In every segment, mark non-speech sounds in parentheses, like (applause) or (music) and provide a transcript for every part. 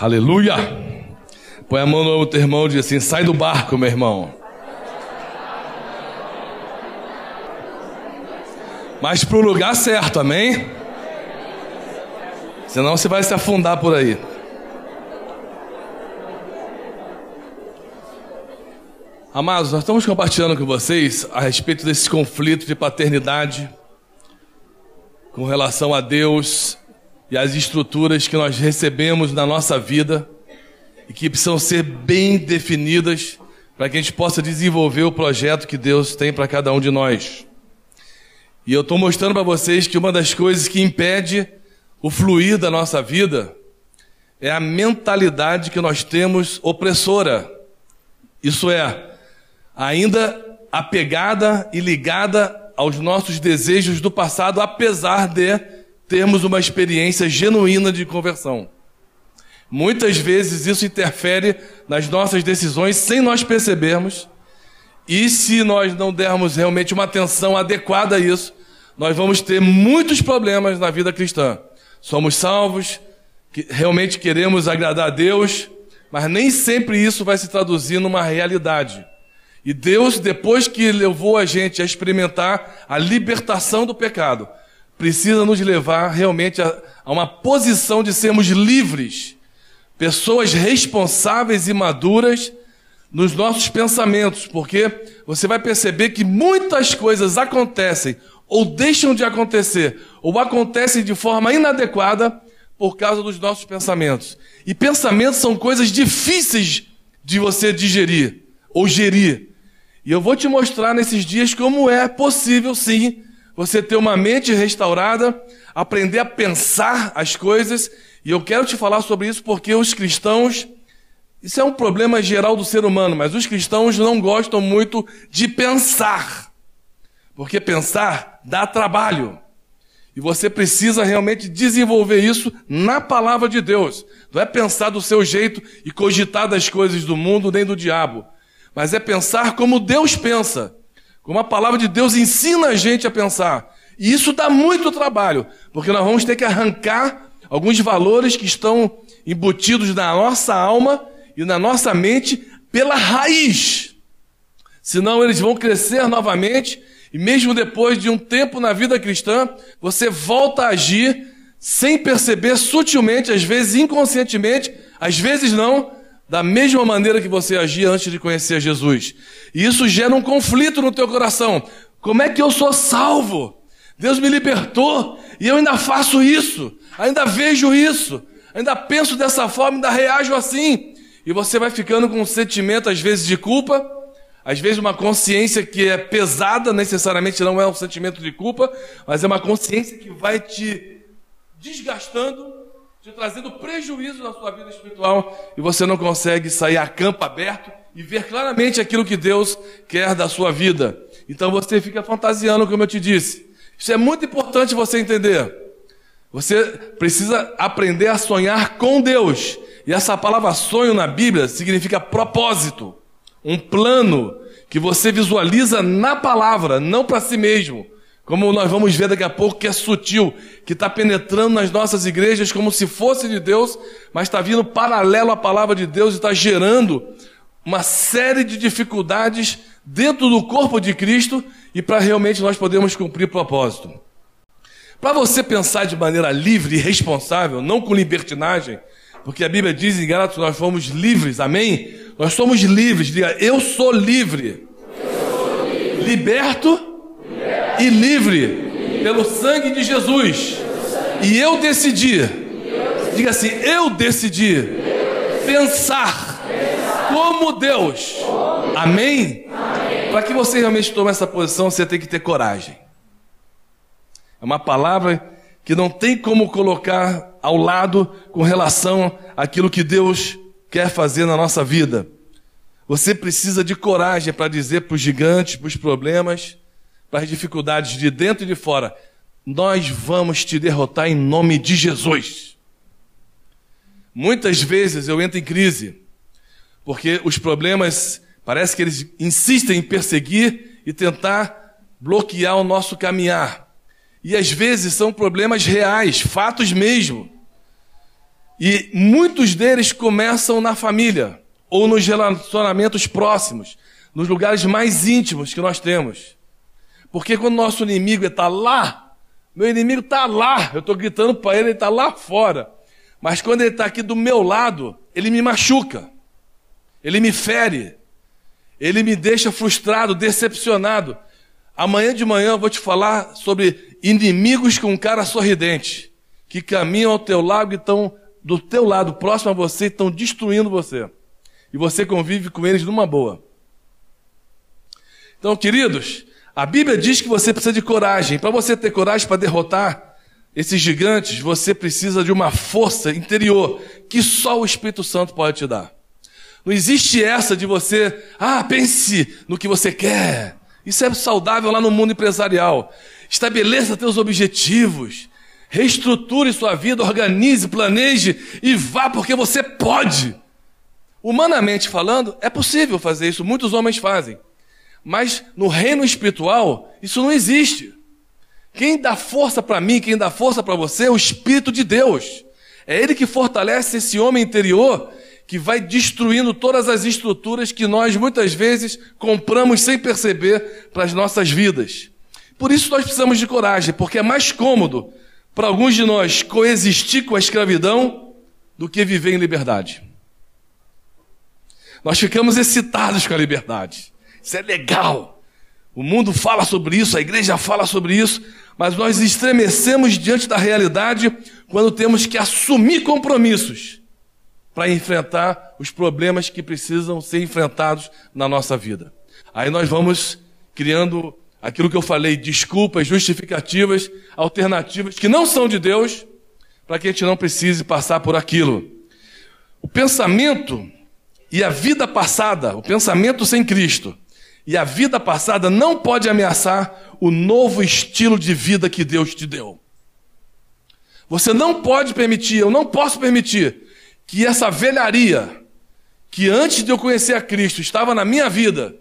Aleluia! Põe a mão no outro irmão e diz assim: sai do barco, meu irmão. Mas para o lugar certo, amém? Senão você vai se afundar por aí. Amados, nós estamos compartilhando com vocês a respeito desse conflito de paternidade com relação a Deus e as estruturas que nós recebemos na nossa vida e que precisam ser bem definidas para que a gente possa desenvolver o projeto que Deus tem para cada um de nós. E eu estou mostrando para vocês que uma das coisas que impede o fluir da nossa vida é a mentalidade que nós temos opressora. Isso é, ainda apegada e ligada aos nossos desejos do passado, apesar de termos uma experiência genuína de conversão. Muitas vezes isso interfere nas nossas decisões sem nós percebermos, e se nós não dermos realmente uma atenção adequada a isso, nós vamos ter muitos problemas na vida cristã. Somos salvos, que realmente queremos agradar a Deus, mas nem sempre isso vai se traduzir numa realidade. E Deus, depois que levou a gente a experimentar a libertação do pecado, precisa nos levar realmente a, a uma posição de sermos livres, pessoas responsáveis e maduras nos nossos pensamentos, porque você vai perceber que muitas coisas acontecem ou deixam de acontecer, ou acontecem de forma inadequada por causa dos nossos pensamentos. E pensamentos são coisas difíceis de você digerir ou gerir. E eu vou te mostrar nesses dias como é possível, sim, você ter uma mente restaurada, aprender a pensar as coisas. E eu quero te falar sobre isso porque os cristãos, isso é um problema geral do ser humano, mas os cristãos não gostam muito de pensar. Porque pensar dá trabalho. E você precisa realmente desenvolver isso na palavra de Deus. Não é pensar do seu jeito e cogitar das coisas do mundo nem do diabo mas é pensar como Deus pensa, como a palavra de Deus ensina a gente a pensar. E isso dá muito trabalho, porque nós vamos ter que arrancar alguns valores que estão embutidos na nossa alma e na nossa mente pela raiz. Senão eles vão crescer novamente e mesmo depois de um tempo na vida cristã, você volta a agir sem perceber sutilmente, às vezes inconscientemente, às vezes não, da mesma maneira que você agia antes de conhecer Jesus. E isso gera um conflito no teu coração. Como é que eu sou salvo? Deus me libertou e eu ainda faço isso, ainda vejo isso, ainda penso dessa forma, ainda reajo assim. E você vai ficando com um sentimento, às vezes, de culpa, às vezes uma consciência que é pesada, necessariamente não é um sentimento de culpa, mas é uma consciência que vai te desgastando te trazendo prejuízo na sua vida espiritual e você não consegue sair a campo aberto e ver claramente aquilo que Deus quer da sua vida. Então você fica fantasiando, como eu te disse. Isso é muito importante você entender. Você precisa aprender a sonhar com Deus. E essa palavra sonho na Bíblia significa propósito, um plano que você visualiza na palavra, não para si mesmo. Como nós vamos ver daqui a pouco, que é sutil, que está penetrando nas nossas igrejas como se fosse de Deus, mas está vindo paralelo à palavra de Deus e está gerando uma série de dificuldades dentro do corpo de Cristo e para realmente nós podermos cumprir propósito. Para você pensar de maneira livre e responsável, não com libertinagem, porque a Bíblia diz em Gálatas nós fomos livres, amém? Nós somos livres, diga, eu sou livre. Eu sou livre. Liberto e livre pelo sangue de Jesus. E eu decidi, diga assim: eu decidi pensar como Deus. Amém? Para que você realmente tome essa posição, você tem que ter coragem. É uma palavra que não tem como colocar ao lado com relação àquilo que Deus quer fazer na nossa vida. Você precisa de coragem para dizer para os gigantes, para os problemas, para as dificuldades de dentro e de fora, nós vamos te derrotar em nome de Jesus. Muitas vezes eu entro em crise, porque os problemas parece que eles insistem em perseguir e tentar bloquear o nosso caminhar. E às vezes são problemas reais, fatos mesmo. E muitos deles começam na família ou nos relacionamentos próximos, nos lugares mais íntimos que nós temos. Porque quando nosso inimigo está lá, meu inimigo está lá, eu estou gritando para ele, ele está lá fora. Mas quando ele está aqui do meu lado, ele me machuca, ele me fere, ele me deixa frustrado, decepcionado. Amanhã de manhã eu vou te falar sobre inimigos com cara sorridente, que caminham ao teu lado e estão do teu lado, próximo a você, estão destruindo você. E você convive com eles numa boa. Então, queridos, a Bíblia diz que você precisa de coragem. Para você ter coragem para derrotar esses gigantes, você precisa de uma força interior que só o Espírito Santo pode te dar. Não existe essa de você, ah, pense no que você quer. Isso é saudável lá no mundo empresarial. Estabeleça teus objetivos. Reestruture sua vida, organize, planeje e vá porque você pode. Humanamente falando, é possível fazer isso, muitos homens fazem. Mas no reino espiritual, isso não existe. Quem dá força para mim, quem dá força para você é o Espírito de Deus. É Ele que fortalece esse homem interior que vai destruindo todas as estruturas que nós muitas vezes compramos sem perceber para as nossas vidas. Por isso nós precisamos de coragem, porque é mais cômodo para alguns de nós coexistir com a escravidão do que viver em liberdade. Nós ficamos excitados com a liberdade. Isso é legal. O mundo fala sobre isso, a igreja fala sobre isso, mas nós estremecemos diante da realidade quando temos que assumir compromissos para enfrentar os problemas que precisam ser enfrentados na nossa vida. Aí nós vamos criando aquilo que eu falei, desculpas, justificativas, alternativas que não são de Deus, para que a gente não precise passar por aquilo. O pensamento e a vida passada, o pensamento sem Cristo e a vida passada não pode ameaçar o novo estilo de vida que Deus te deu. Você não pode permitir, eu não posso permitir que essa velharia que antes de eu conhecer a Cristo estava na minha vida,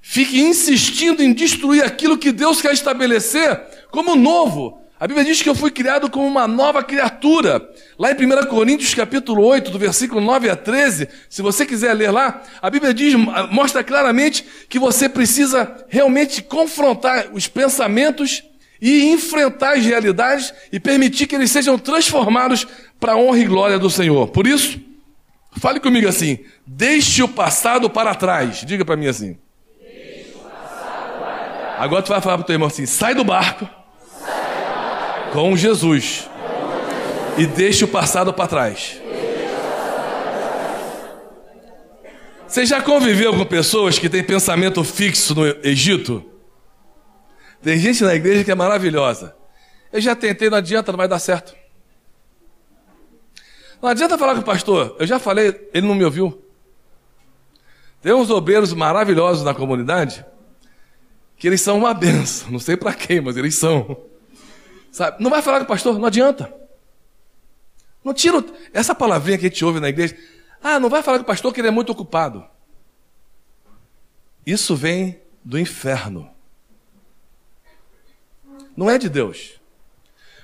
fique insistindo em destruir aquilo que Deus quer estabelecer como novo. A Bíblia diz que eu fui criado como uma nova criatura. Lá em 1 Coríntios capítulo 8, do versículo 9 a 13, se você quiser ler lá, a Bíblia diz, mostra claramente que você precisa realmente confrontar os pensamentos e enfrentar as realidades e permitir que eles sejam transformados para a honra e glória do Senhor. Por isso, fale comigo assim: deixe o passado para trás. Diga para mim assim. Agora tu vai falar para o teu irmão assim: sai do barco, com Jesus e deixe o passado para trás. Você já conviveu com pessoas que têm pensamento fixo no Egito? Tem gente na igreja que é maravilhosa. Eu já tentei, não adianta, não vai dar certo. Não adianta falar com o pastor. Eu já falei, ele não me ouviu. Tem uns obreiros maravilhosos na comunidade que eles são uma (laughs) benção. Não sei para quem, mas eles são. Sabe? Não vai falar com o pastor, não adianta. Não tira essa palavrinha que a gente ouve na igreja. Ah, não vai falar com o pastor que ele é muito ocupado. Isso vem do inferno. Não é de Deus.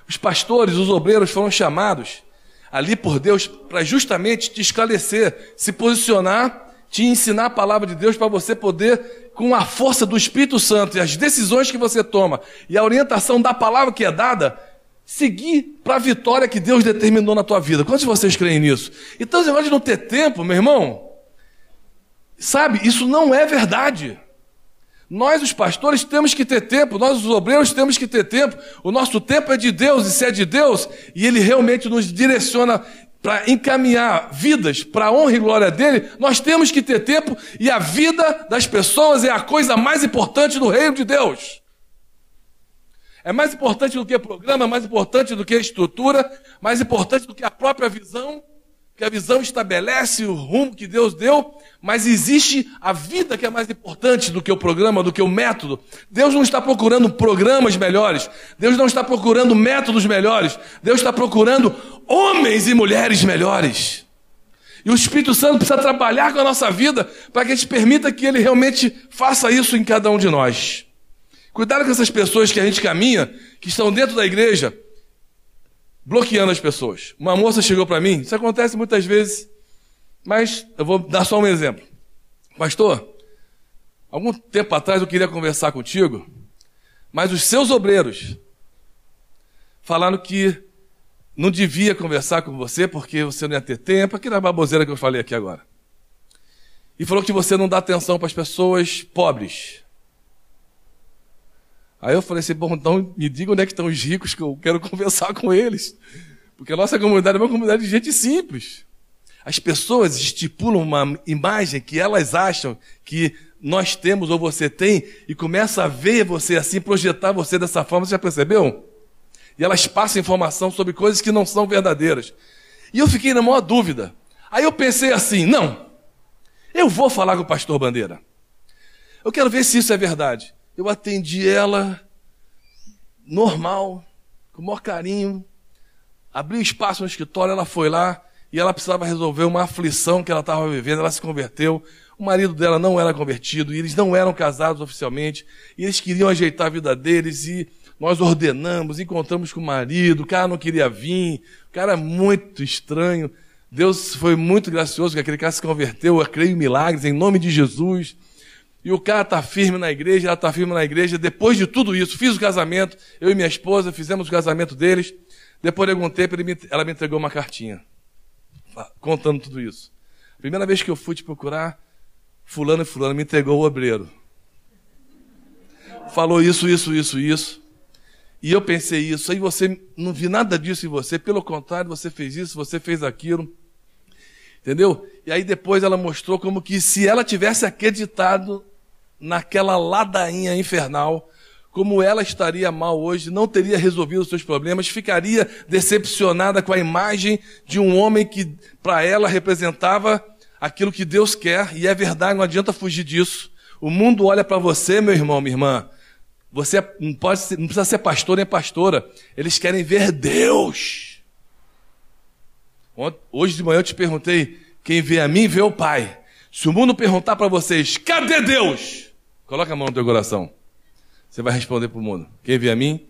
Os pastores, os obreiros foram chamados ali por Deus para justamente te esclarecer, se posicionar te ensinar a palavra de Deus para você poder, com a força do Espírito Santo e as decisões que você toma e a orientação da palavra que é dada, seguir para a vitória que Deus determinou na tua vida. Quantos de vocês creem nisso? Então, esse negócio de não ter tempo, meu irmão, sabe, isso não é verdade. Nós, os pastores, temos que ter tempo, nós, os obreiros, temos que ter tempo. O nosso tempo é de Deus, e se é de Deus, e Ele realmente nos direciona para encaminhar vidas para a honra e glória dele, nós temos que ter tempo e a vida das pessoas é a coisa mais importante do reino de Deus. É mais importante do que programa, mais importante do que estrutura, mais importante do que a própria visão que a visão estabelece o rumo que Deus deu, mas existe a vida que é mais importante do que o programa, do que o método. Deus não está procurando programas melhores, Deus não está procurando métodos melhores, Deus está procurando homens e mulheres melhores. E o Espírito Santo precisa trabalhar com a nossa vida para que a gente permita que ele realmente faça isso em cada um de nós. Cuidado com essas pessoas que a gente caminha, que estão dentro da igreja, bloqueando as pessoas. Uma moça chegou para mim, isso acontece muitas vezes, mas eu vou dar só um exemplo. Pastor, algum tempo atrás eu queria conversar contigo, mas os seus obreiros falaram que não devia conversar com você porque você não ia ter tempo, aquela baboseira que eu falei aqui agora. E falou que você não dá atenção para as pessoas pobres. Aí eu falei assim, bom, então me diga onde é que estão os ricos que eu quero (laughs) conversar com eles. Porque a nossa comunidade é uma comunidade de gente simples. As pessoas estipulam uma imagem que elas acham que nós temos ou você tem e começa a ver você assim, projetar você dessa forma. Você já percebeu? E elas passam informação sobre coisas que não são verdadeiras. E eu fiquei na maior dúvida. Aí eu pensei assim: não, eu vou falar com o pastor Bandeira. Eu quero ver se isso é verdade. Eu atendi ela normal, com o maior carinho, abri espaço no escritório, ela foi lá e ela precisava resolver uma aflição que ela estava vivendo, ela se converteu. O marido dela não era convertido, e eles não eram casados oficialmente, e eles queriam ajeitar a vida deles, e nós ordenamos, encontramos com o marido, o cara não queria vir, o cara é muito estranho. Deus foi muito gracioso que aquele cara se converteu, eu creio em milagres, em nome de Jesus. E o cara está firme na igreja, ela está firme na igreja. Depois de tudo isso, fiz o casamento, eu e minha esposa fizemos o casamento deles. Depois de algum tempo, me, ela me entregou uma cartinha, contando tudo isso. Primeira vez que eu fui te procurar, fulano e fulano me entregou o obreiro. Falou isso, isso, isso, isso. E eu pensei isso, aí você não vi nada disso em você, pelo contrário, você fez isso, você fez aquilo. Entendeu? E aí depois ela mostrou como que se ela tivesse acreditado naquela ladainha infernal, como ela estaria mal hoje, não teria resolvido os seus problemas, ficaria decepcionada com a imagem de um homem que para ela representava aquilo que Deus quer, e é verdade, não adianta fugir disso. O mundo olha para você, meu irmão, minha irmã. Você não, pode ser, não precisa ser pastor nem pastora. Eles querem ver Deus. Hoje de manhã eu te perguntei: quem vê a mim vê o Pai. Se o mundo perguntar para vocês, cadê Deus? Coloca a mão no teu coração. Você vai responder para o mundo: quem vê a mim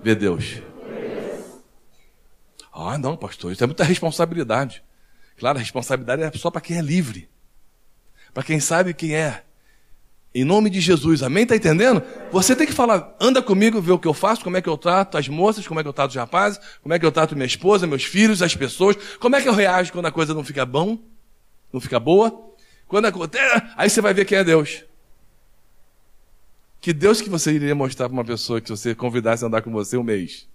vê Deus. Ah, não, pastor, isso é muita responsabilidade. Claro, a responsabilidade é só para quem é livre. Para quem sabe quem é. Em nome de Jesus, amém? Tá entendendo? Você tem que falar, anda comigo, ver o que eu faço, como é que eu trato as moças, como é que eu trato os rapazes, como é que eu trato minha esposa, meus filhos, as pessoas, como é que eu reajo quando a coisa não fica bom, não fica boa. Quando acontece, aí você vai ver quem é Deus. Que Deus que você iria mostrar para uma pessoa que você convidasse a andar com você um mês?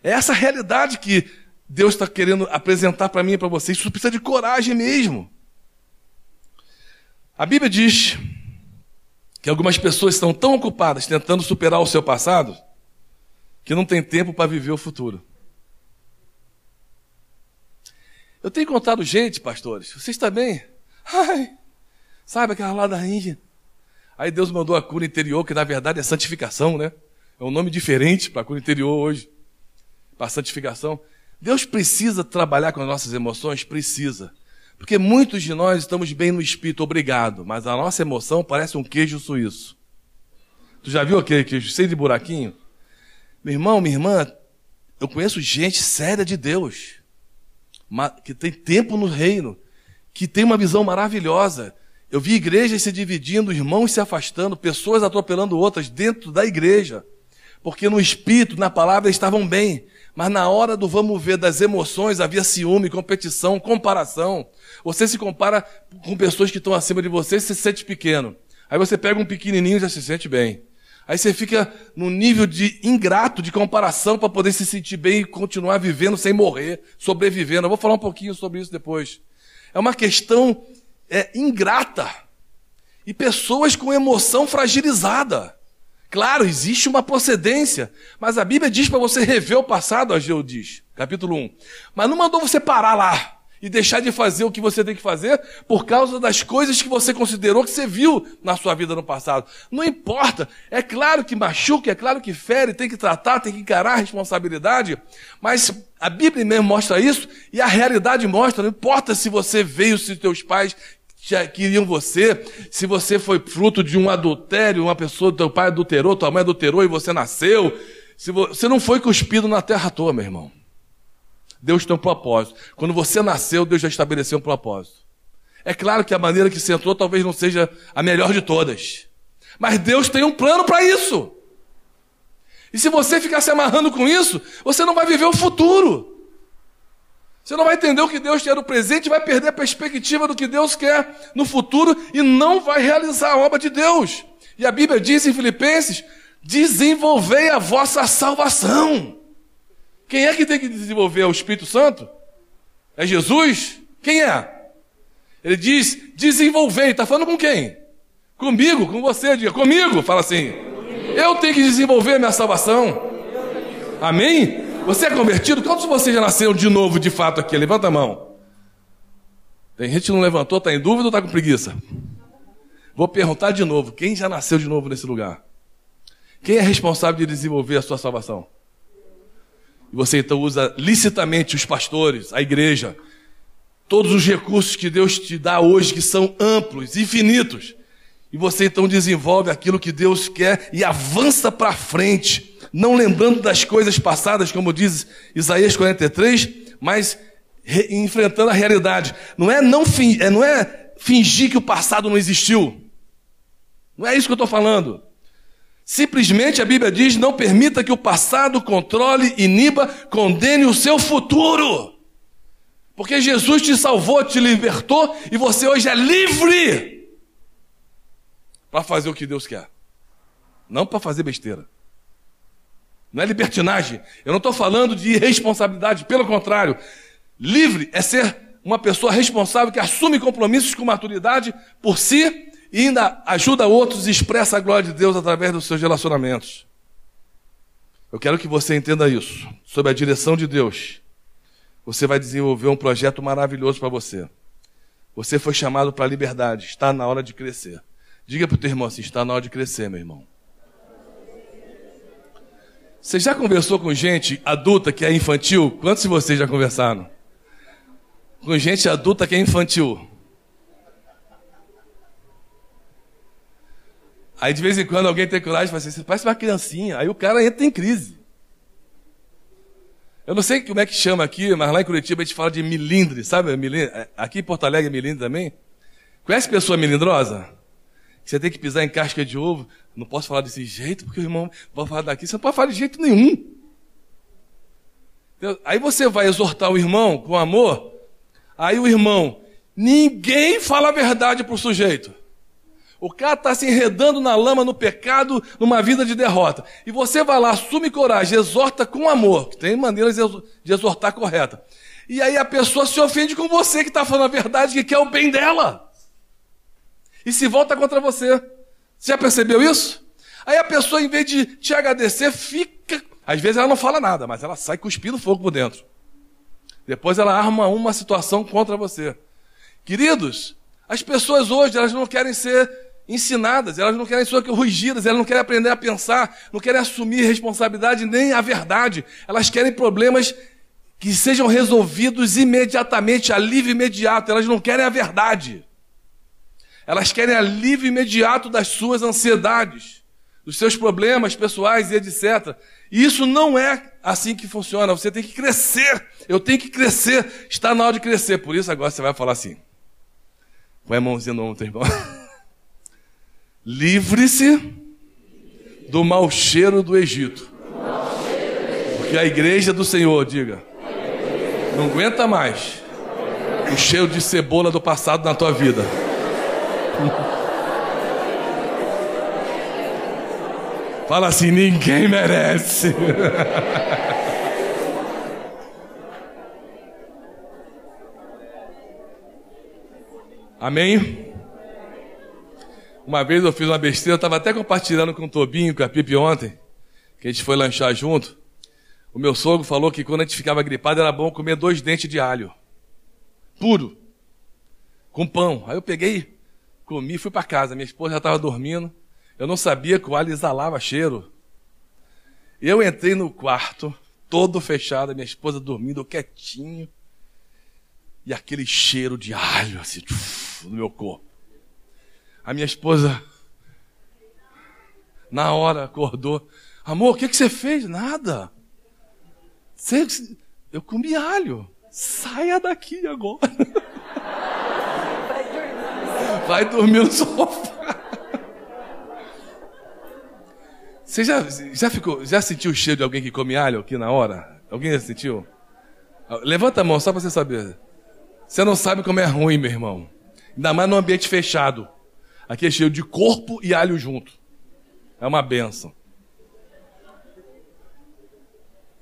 É essa realidade que Deus está querendo apresentar para mim e para você. Isso precisa de coragem mesmo. A Bíblia diz que algumas pessoas estão tão ocupadas tentando superar o seu passado que não tem tempo para viver o futuro. Eu tenho encontrado gente, pastores, vocês também. Ai, sabe aquela ladainha? Aí Deus mandou a cura interior, que na verdade é santificação, né? É um nome diferente para a cura interior hoje, para santificação. Deus precisa trabalhar com as nossas emoções? Precisa. Porque muitos de nós estamos bem no espírito, obrigado, mas a nossa emoção parece um queijo suíço. Tu já viu aquele queijo cheio de buraquinho? Meu irmão, minha irmã, eu conheço gente séria de Deus, que tem tempo no reino, que tem uma visão maravilhosa. Eu vi igrejas se dividindo, irmãos se afastando, pessoas atropelando outras dentro da igreja, porque no espírito, na palavra, estavam bem. Mas na hora do vamos ver das emoções havia ciúme, competição, comparação. Você se compara com pessoas que estão acima de você e se sente pequeno. Aí você pega um pequenininho e já se sente bem. Aí você fica num nível de ingrato, de comparação para poder se sentir bem e continuar vivendo sem morrer, sobrevivendo. Eu vou falar um pouquinho sobre isso depois. É uma questão é, ingrata. E pessoas com emoção fragilizada. Claro, existe uma procedência, mas a Bíblia diz para você rever o passado, Ageu diz, capítulo 1. Mas não mandou você parar lá e deixar de fazer o que você tem que fazer por causa das coisas que você considerou que você viu na sua vida no passado. Não importa, é claro que machuca, é claro que fere, tem que tratar, tem que encarar a responsabilidade, mas a Bíblia mesmo mostra isso e a realidade mostra, não importa se você veio, se teus pais queriam você, se você foi fruto de um adultério, uma pessoa, teu pai adulterou, tua mãe adulterou e você nasceu, se você não foi cuspido na terra toda, meu irmão. Deus tem um propósito. Quando você nasceu, Deus já estabeleceu um propósito. É claro que a maneira que você entrou talvez não seja a melhor de todas. Mas Deus tem um plano para isso. E se você ficar se amarrando com isso, você não vai viver o futuro. Você não vai entender o que Deus quer no presente, vai perder a perspectiva do que Deus quer no futuro e não vai realizar a obra de Deus. E a Bíblia diz em Filipenses: desenvolvei a vossa salvação. Quem é que tem que desenvolver? É o Espírito Santo? É Jesus? Quem é? Ele diz: desenvolvei. Está falando com quem? Comigo, com você. Diga comigo. Fala assim. Eu tenho que desenvolver minha salvação. Amém? Você é convertido? Quantos de vocês já nasceram de novo, de fato, aqui? Levanta a mão. Tem gente que não levantou, está em dúvida ou está com preguiça? Vou perguntar de novo: quem já nasceu de novo nesse lugar? Quem é responsável de desenvolver a sua salvação? E você então usa licitamente os pastores, a igreja, todos os recursos que Deus te dá hoje, que são amplos, infinitos. E você então desenvolve aquilo que Deus quer e avança para frente não lembrando das coisas passadas, como diz Isaías 43, mas enfrentando a realidade. Não é não, é, não é fingir que o passado não existiu. Não é isso que eu estou falando. Simplesmente a Bíblia diz: não permita que o passado controle, iniba, condene o seu futuro. Porque Jesus te salvou, te libertou e você hoje é livre para fazer o que Deus quer, não para fazer besteira. Não é libertinagem. Eu não estou falando de irresponsabilidade, pelo contrário. Livre é ser uma pessoa responsável que assume compromissos com maturidade por si e ainda ajuda outros e expressa a glória de Deus através dos seus relacionamentos. Eu quero que você entenda isso. Sob a direção de Deus, você vai desenvolver um projeto maravilhoso para você. Você foi chamado para a liberdade. Está na hora de crescer. Diga para o teu irmão assim: está na hora de crescer, meu irmão. Você já conversou com gente adulta que é infantil? Quantos de vocês já conversaram? Com gente adulta que é infantil. Aí de vez em quando alguém tem coragem e fala assim, você parece uma criancinha. Aí o cara entra em crise. Eu não sei como é que chama aqui, mas lá em Curitiba a gente fala de milindre, sabe? Milindre. Aqui em Porto Alegre é milindre também. Conhece pessoa melindrosa? Você tem que pisar em casca de ovo. Não posso falar desse jeito, porque o irmão vai falar daqui. Você não pode falar de jeito nenhum. Aí você vai exortar o irmão com amor. Aí o irmão, ninguém fala a verdade para o sujeito. O cara está se enredando na lama, no pecado, numa vida de derrota. E você vai lá, assume coragem, exorta com amor. Tem maneiras de exortar correta. E aí a pessoa se ofende com você que está falando a verdade, que quer o bem dela e se volta contra você. Você já percebeu isso? Aí a pessoa, em vez de te agradecer, fica. Às vezes ela não fala nada, mas ela sai cuspindo fogo por dentro. Depois ela arma uma situação contra você. Queridos, as pessoas hoje elas não querem ser ensinadas, elas não querem ser corrigidas, elas não querem aprender a pensar, não querem assumir responsabilidade nem a verdade. Elas querem problemas que sejam resolvidos imediatamente, alívio imediato. Elas não querem a verdade. Elas querem alívio imediato das suas ansiedades, dos seus problemas pessoais e etc. E isso não é assim que funciona. Você tem que crescer. Eu tenho que crescer. Está na hora de crescer. Por isso agora você vai falar assim. Põe a mãozinha no ombro, irmão. (laughs) Livre-se do mau cheiro do Egito. Porque a igreja do Senhor, diga, não aguenta mais o cheiro de cebola do passado na tua vida. (laughs) Fala assim: ninguém merece. (laughs) Amém? Uma vez eu fiz uma besteira, eu estava até compartilhando com o Tobinho, com a Pipe ontem, que a gente foi lanchar junto. O meu sogro falou que quando a gente ficava gripado era bom comer dois dentes de alho. Puro. Com pão. Aí eu peguei Comi, fui para casa. Minha esposa já estava dormindo. Eu não sabia que o alho exalava cheiro. Eu entrei no quarto, todo fechado, minha esposa dormindo quietinho. E aquele cheiro de alho, assim. no meu corpo. A minha esposa, na hora, acordou. Amor, o que, que você fez? Nada. Você, eu comi alho. Saia daqui agora. (laughs) Vai dormir no sofá. Você já, já, ficou, já sentiu o cheiro de alguém que come alho aqui na hora? Alguém já sentiu? Levanta a mão só para você saber. Você não sabe como é ruim, meu irmão. Ainda mais num ambiente fechado. Aqui é cheio de corpo e alho junto. É uma benção.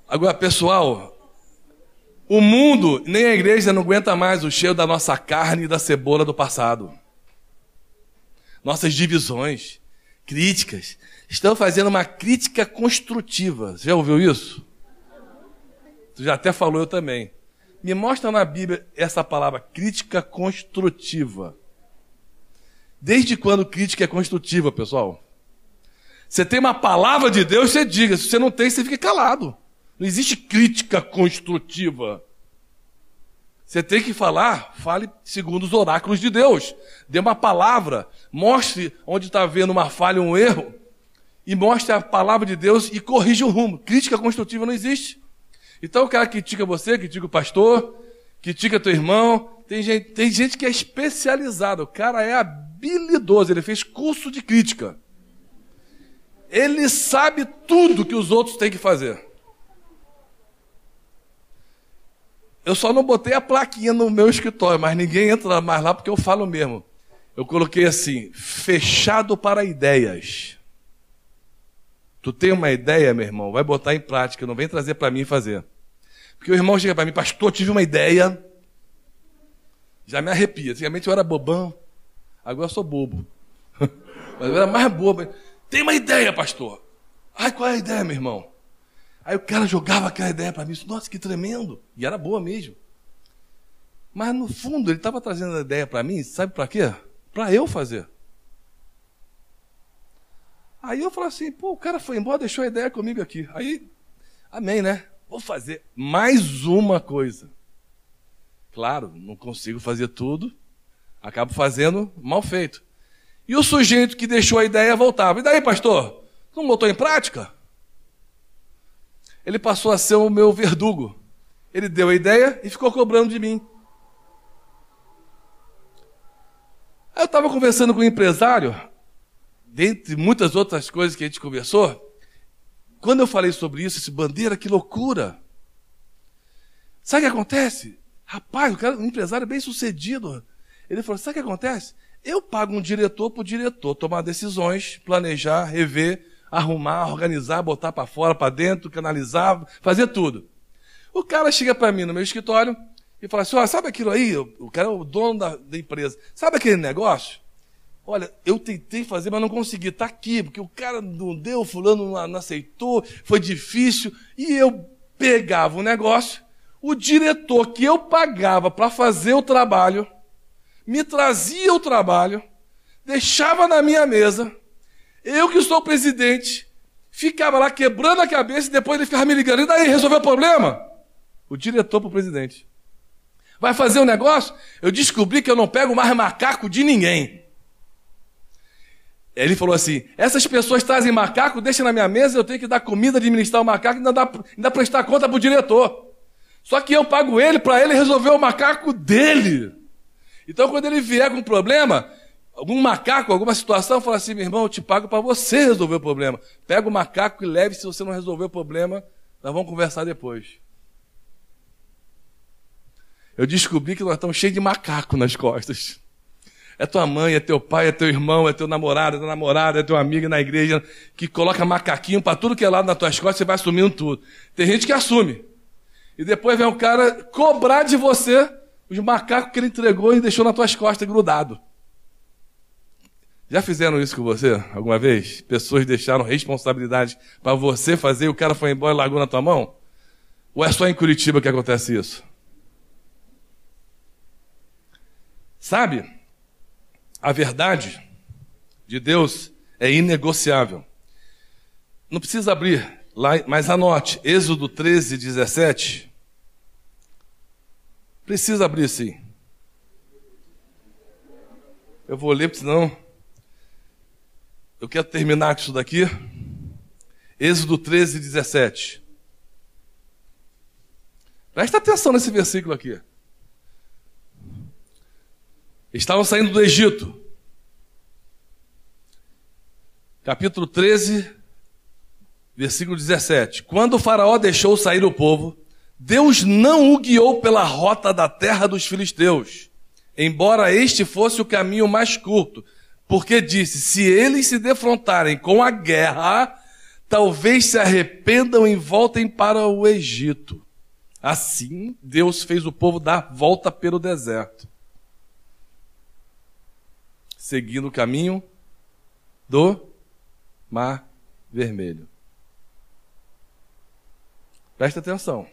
Agora, pessoal, o mundo, nem a igreja não aguenta mais o cheiro da nossa carne e da cebola do passado. Nossas divisões, críticas, estão fazendo uma crítica construtiva. Você já ouviu isso? Tu já até falou eu também. Me mostra na Bíblia essa palavra crítica construtiva. Desde quando crítica é construtiva, pessoal? Você tem uma palavra de Deus, você diga. Se você não tem, você fica calado. Não existe crítica construtiva. Você tem que falar, fale segundo os oráculos de Deus. Dê uma palavra, mostre onde está havendo uma falha, um erro, e mostre a palavra de Deus e corrija o rumo. Crítica construtiva não existe. Então o cara critica você, critica o pastor, critica teu irmão. Tem gente, tem gente que é especializada. O cara é habilidoso, ele fez curso de crítica. Ele sabe tudo que os outros têm que fazer. Eu só não botei a plaquinha no meu escritório, mas ninguém entra mais lá porque eu falo mesmo. Eu coloquei assim: fechado para ideias. Tu tem uma ideia, meu irmão, vai botar em prática, não vem trazer para mim fazer. Porque o irmão chega para mim, pastor, tive uma ideia. Já me arrepia. Antigamente eu era bobão, agora eu sou bobo. (laughs) Mas eu era mais bobo. Tem uma ideia, pastor. Ai, qual é a ideia, meu irmão? Aí o cara jogava aquela ideia para mim. Nossa, que tremendo. E era boa mesmo. Mas no fundo ele estava trazendo a ideia para mim, sabe para quê? Para eu fazer. Aí eu falei assim, pô, o cara foi embora, deixou a ideia comigo aqui. Aí, amém, né? Vou fazer mais uma coisa. Claro, não consigo fazer tudo, acabo fazendo mal feito. E o sujeito que deixou a ideia voltava. E daí, pastor? Não botou em prática? Ele passou a ser o meu verdugo. Ele deu a ideia e ficou cobrando de mim. Eu estava conversando com um empresário, dentre muitas outras coisas que a gente conversou, quando eu falei sobre isso, esse bandeira, que loucura. Sabe o que acontece? Rapaz, o cara, um empresário bem sucedido. Ele falou: sabe o que acontece? Eu pago um diretor para o diretor tomar decisões, planejar, rever, arrumar, organizar, botar para fora, para dentro, canalizar, fazer tudo. O cara chega para mim no meu escritório e fala assim: sabe aquilo aí? O cara é o dono da, da empresa. Sabe aquele negócio? Olha, eu tentei fazer, mas não consegui. Está aqui, porque o cara não deu, fulano não, não aceitou, foi difícil. E eu pegava o negócio, o diretor que eu pagava para fazer o trabalho, me trazia o trabalho, deixava na minha mesa, eu que sou presidente, ficava lá quebrando a cabeça e depois ele ficava me ligando. E daí, resolveu o problema? O diretor para o presidente. Vai fazer um negócio? Eu descobri que eu não pego mais macaco de ninguém. Ele falou assim: essas pessoas trazem macaco, deixam na minha mesa, eu tenho que dar comida, administrar o macaco e ainda, ainda prestar conta para o diretor. Só que eu pago ele para ele resolver o macaco dele. Então, quando ele vier com um problema, algum macaco, alguma situação, fala assim: meu irmão, eu te pago para você resolver o problema. Pega o macaco e leve, se você não resolver o problema, nós vamos conversar depois. Eu descobri que nós estamos cheios de macaco nas costas. É tua mãe, é teu pai, é teu irmão, é teu namorado, é tua namorada, é teu amigo na igreja, que coloca macaquinho para tudo que é lado nas tuas costas, você vai assumindo tudo. Tem gente que assume. E depois vem o cara cobrar de você os macacos que ele entregou e deixou nas tuas costas grudado. Já fizeram isso com você alguma vez? Pessoas deixaram responsabilidade para você fazer e o cara foi embora e largou na tua mão? Ou é só em Curitiba que acontece isso? Sabe? A verdade de Deus é inegociável. Não precisa abrir lá, mas anote, Êxodo 13, 17. Precisa abrir sim. Eu vou ler, senão. Eu quero terminar com isso daqui. Êxodo 13, 17. Presta atenção nesse versículo aqui. Estavam saindo do Egito. Capítulo 13, versículo 17. Quando o Faraó deixou sair o povo, Deus não o guiou pela rota da terra dos filisteus, embora este fosse o caminho mais curto, porque disse: se eles se defrontarem com a guerra, talvez se arrependam e voltem para o Egito. Assim, Deus fez o povo dar volta pelo deserto, seguindo o caminho do Mar Vermelho. Presta atenção.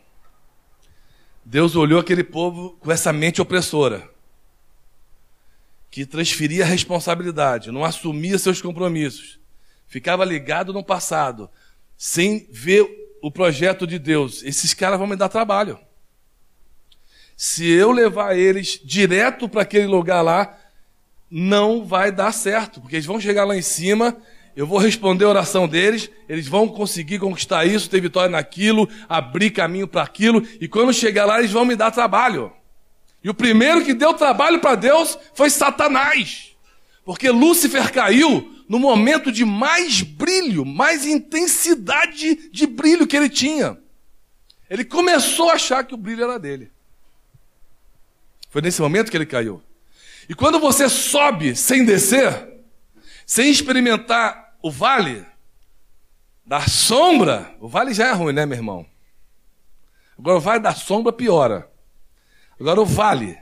Deus olhou aquele povo com essa mente opressora, que transferia a responsabilidade, não assumia seus compromissos, ficava ligado no passado, sem ver o projeto de Deus. Esses caras vão me dar trabalho. Se eu levar eles direto para aquele lugar lá, não vai dar certo, porque eles vão chegar lá em cima eu vou responder a oração deles, eles vão conseguir conquistar isso, ter vitória naquilo, abrir caminho para aquilo, e quando chegar lá eles vão me dar trabalho. E o primeiro que deu trabalho para Deus foi Satanás. Porque Lúcifer caiu no momento de mais brilho, mais intensidade de brilho que ele tinha. Ele começou a achar que o brilho era dele. Foi nesse momento que ele caiu. E quando você sobe sem descer, sem experimentar o vale da sombra, o vale já é ruim, né, meu irmão? Agora o vale da sombra piora. Agora o vale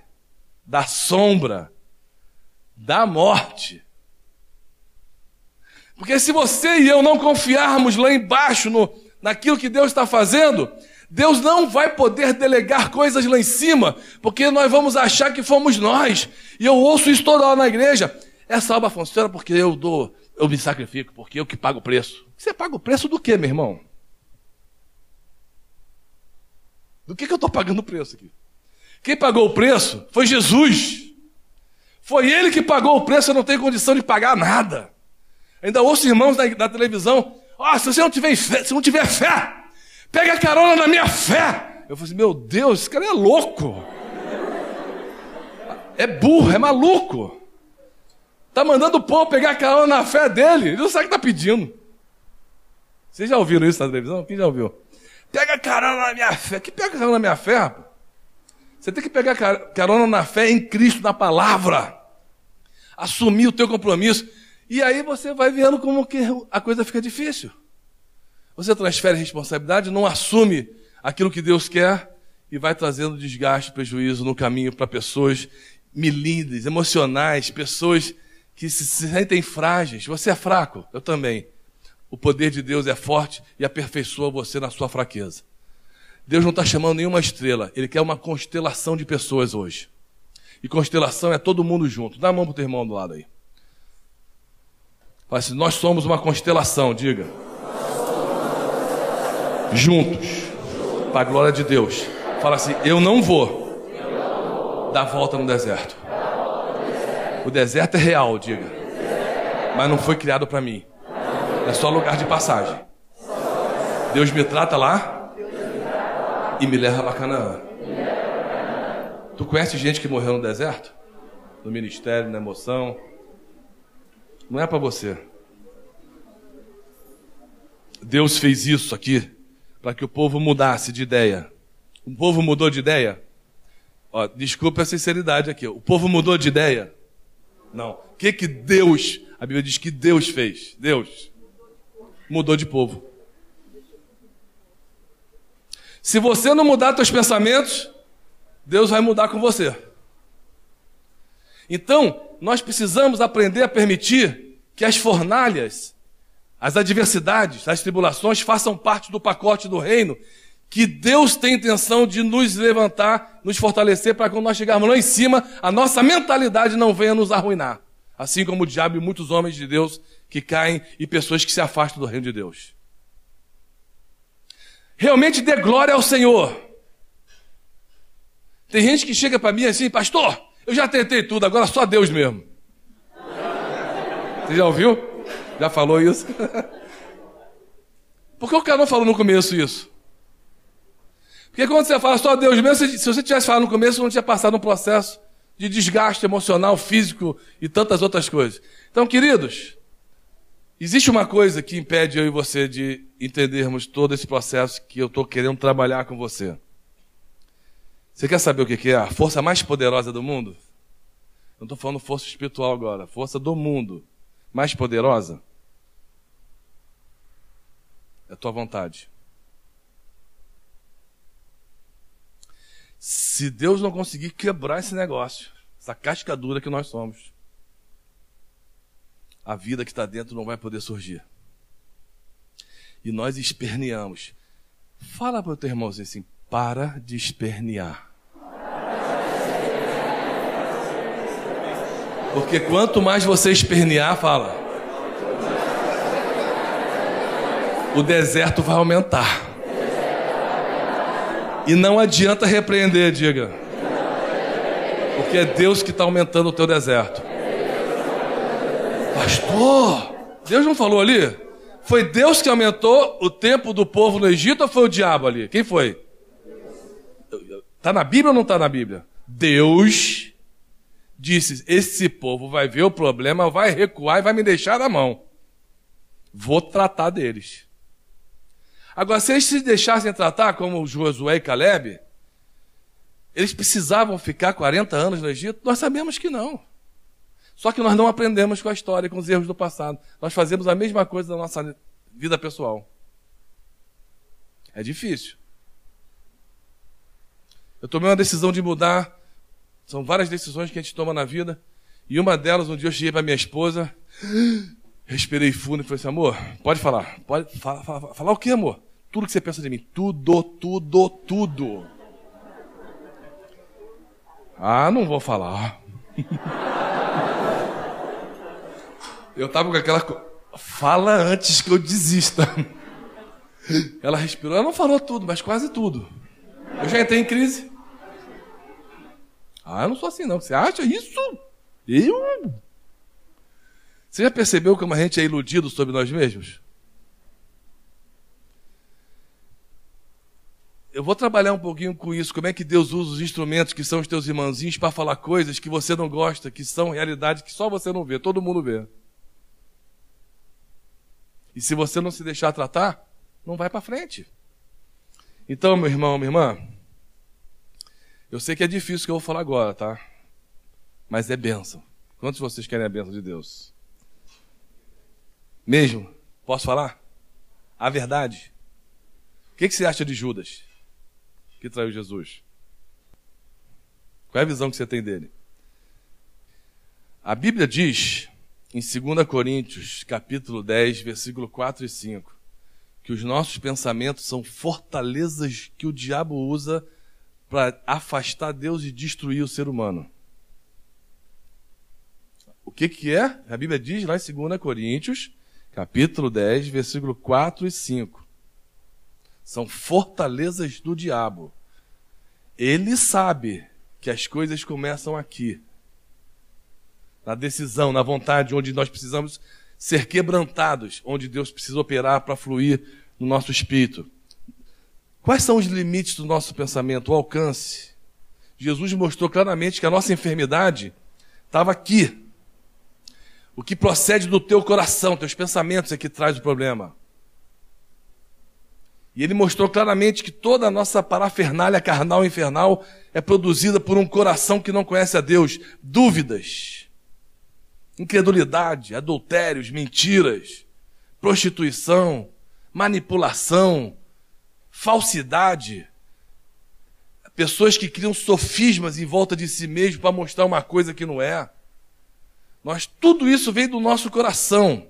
da sombra da morte. Porque se você e eu não confiarmos lá embaixo no, naquilo que Deus está fazendo, Deus não vai poder delegar coisas lá em cima, porque nós vamos achar que fomos nós. E eu ouço isso toda hora na igreja. Essa obra funciona porque eu dou eu me sacrifico porque eu que pago o preço. Você paga o preço do quê, meu irmão? Do que, que eu estou pagando o preço aqui? Quem pagou o preço foi Jesus. Foi ele que pagou o preço, eu não tenho condição de pagar nada. Ainda ouço irmãos da, da televisão, oh, se você não tiver fé, se não tiver fé, pega carona na minha fé. Eu falei assim, meu Deus, esse cara é louco. É burro, é maluco. Está mandando o povo pegar carona na fé dele. Ele não sabe o que está pedindo. Vocês já ouviram isso na televisão? Quem já ouviu? Pega carona na minha fé. Que pega carona na minha fé, rapaz? Você tem que pegar carona na fé em Cristo, na palavra. Assumir o teu compromisso. E aí você vai vendo como que a coisa fica difícil. Você transfere responsabilidade, não assume aquilo que Deus quer e vai trazendo desgaste, prejuízo no caminho para pessoas milímetros, emocionais, pessoas que se sentem frágeis. Você é fraco, eu também. O poder de Deus é forte e aperfeiçoa você na sua fraqueza. Deus não está chamando nenhuma estrela, Ele quer uma constelação de pessoas hoje. E constelação é todo mundo junto. Dá a mão para o teu irmão do lado aí. Fala assim, nós somos uma constelação, diga. Juntos. Para a glória de Deus. Fala assim, eu não vou dar volta no deserto. O deserto é real, diga. Mas não foi criado para mim. É só lugar de passagem. Deus me trata lá e me leva para Canaã. Tu conhece gente que morreu no deserto? No ministério, na emoção? Não é para você. Deus fez isso aqui para que o povo mudasse de ideia. O povo mudou de ideia? Ó, desculpa a sinceridade aqui. O povo mudou de ideia? Não. O que que Deus, a Bíblia diz que Deus fez? Deus mudou de povo. Se você não mudar seus pensamentos, Deus vai mudar com você. Então, nós precisamos aprender a permitir que as fornalhas, as adversidades, as tribulações façam parte do pacote do reino que Deus tem intenção de nos levantar, nos fortalecer para quando nós chegarmos lá em cima, a nossa mentalidade não venha nos arruinar. Assim como o diabo e muitos homens de Deus que caem e pessoas que se afastam do reino de Deus. Realmente dê glória ao Senhor. Tem gente que chega para mim assim, pastor, eu já tentei tudo, agora só Deus mesmo. Você já ouviu? Já falou isso? (laughs) Por que o cara não falou no começo isso? Porque quando você fala só Deus mesmo, se você tivesse falado no começo, não tinha passado um processo de desgaste emocional, físico e tantas outras coisas. Então, queridos, existe uma coisa que impede eu e você de entendermos todo esse processo que eu estou querendo trabalhar com você. Você quer saber o que é a força mais poderosa do mundo? Não estou falando força espiritual agora, força do mundo mais poderosa é a tua vontade. Se Deus não conseguir quebrar esse negócio, essa cascadura que nós somos, a vida que está dentro não vai poder surgir. E nós esperneamos. Fala para o teu irmãozinho assim: para de espernear. Porque quanto mais você espernear, fala, o deserto vai aumentar. E não adianta repreender, diga. Porque é Deus que está aumentando o teu deserto. Pastor, Deus não falou ali? Foi Deus que aumentou o tempo do povo no Egito ou foi o diabo ali? Quem foi? Está na Bíblia ou não está na Bíblia? Deus disse: Esse povo vai ver o problema, vai recuar e vai me deixar na mão. Vou tratar deles. Agora, se eles se deixassem tratar como Josué e Caleb, eles precisavam ficar 40 anos no Egito? Nós sabemos que não. Só que nós não aprendemos com a história, com os erros do passado. Nós fazemos a mesma coisa na nossa vida pessoal. É difícil. Eu tomei uma decisão de mudar. São várias decisões que a gente toma na vida. E uma delas, um dia eu cheguei para minha esposa, (gasps) respirei fundo e falei assim: amor, pode falar. Pode falar, falar, falar o que, amor? Tudo que você pensa de mim. Tudo, tudo, tudo. Ah, não vou falar. (laughs) Eu tava com aquela. Fala antes que eu desista. Ela respirou. Ela não falou tudo, mas quase tudo. Eu já entrei em crise. Ah, eu não sou assim, não. Você acha isso? Eu? Você já percebeu como a gente é iludido sobre nós mesmos? Eu vou trabalhar um pouquinho com isso, como é que Deus usa os instrumentos que são os teus irmãozinhos para falar coisas que você não gosta, que são realidades que só você não vê, todo mundo vê. E se você não se deixar tratar, não vai para frente. Então, meu irmão, minha irmã, eu sei que é difícil o que eu vou falar agora, tá? Mas é bênção. Quantos de vocês querem a bênção de Deus? Mesmo? Posso falar? A verdade. O que, que você acha de Judas? Que traiu Jesus? Qual é a visão que você tem dele? A Bíblia diz, em 2 Coríntios, capítulo 10, versículo 4 e 5, que os nossos pensamentos são fortalezas que o diabo usa para afastar Deus e destruir o ser humano. O que, que é? A Bíblia diz lá em 2 Coríntios, capítulo 10, versículo 4 e 5. São fortalezas do diabo. Ele sabe que as coisas começam aqui. Na decisão, na vontade, onde nós precisamos ser quebrantados, onde Deus precisa operar para fluir no nosso espírito. Quais são os limites do nosso pensamento, o alcance? Jesus mostrou claramente que a nossa enfermidade estava aqui. O que procede do teu coração, teus pensamentos é que traz o problema. E ele mostrou claramente que toda a nossa parafernália carnal e infernal é produzida por um coração que não conhece a Deus. Dúvidas, incredulidade, adultérios, mentiras, prostituição, manipulação, falsidade. Pessoas que criam sofismas em volta de si mesmo para mostrar uma coisa que não é. Nós, tudo isso vem do nosso coração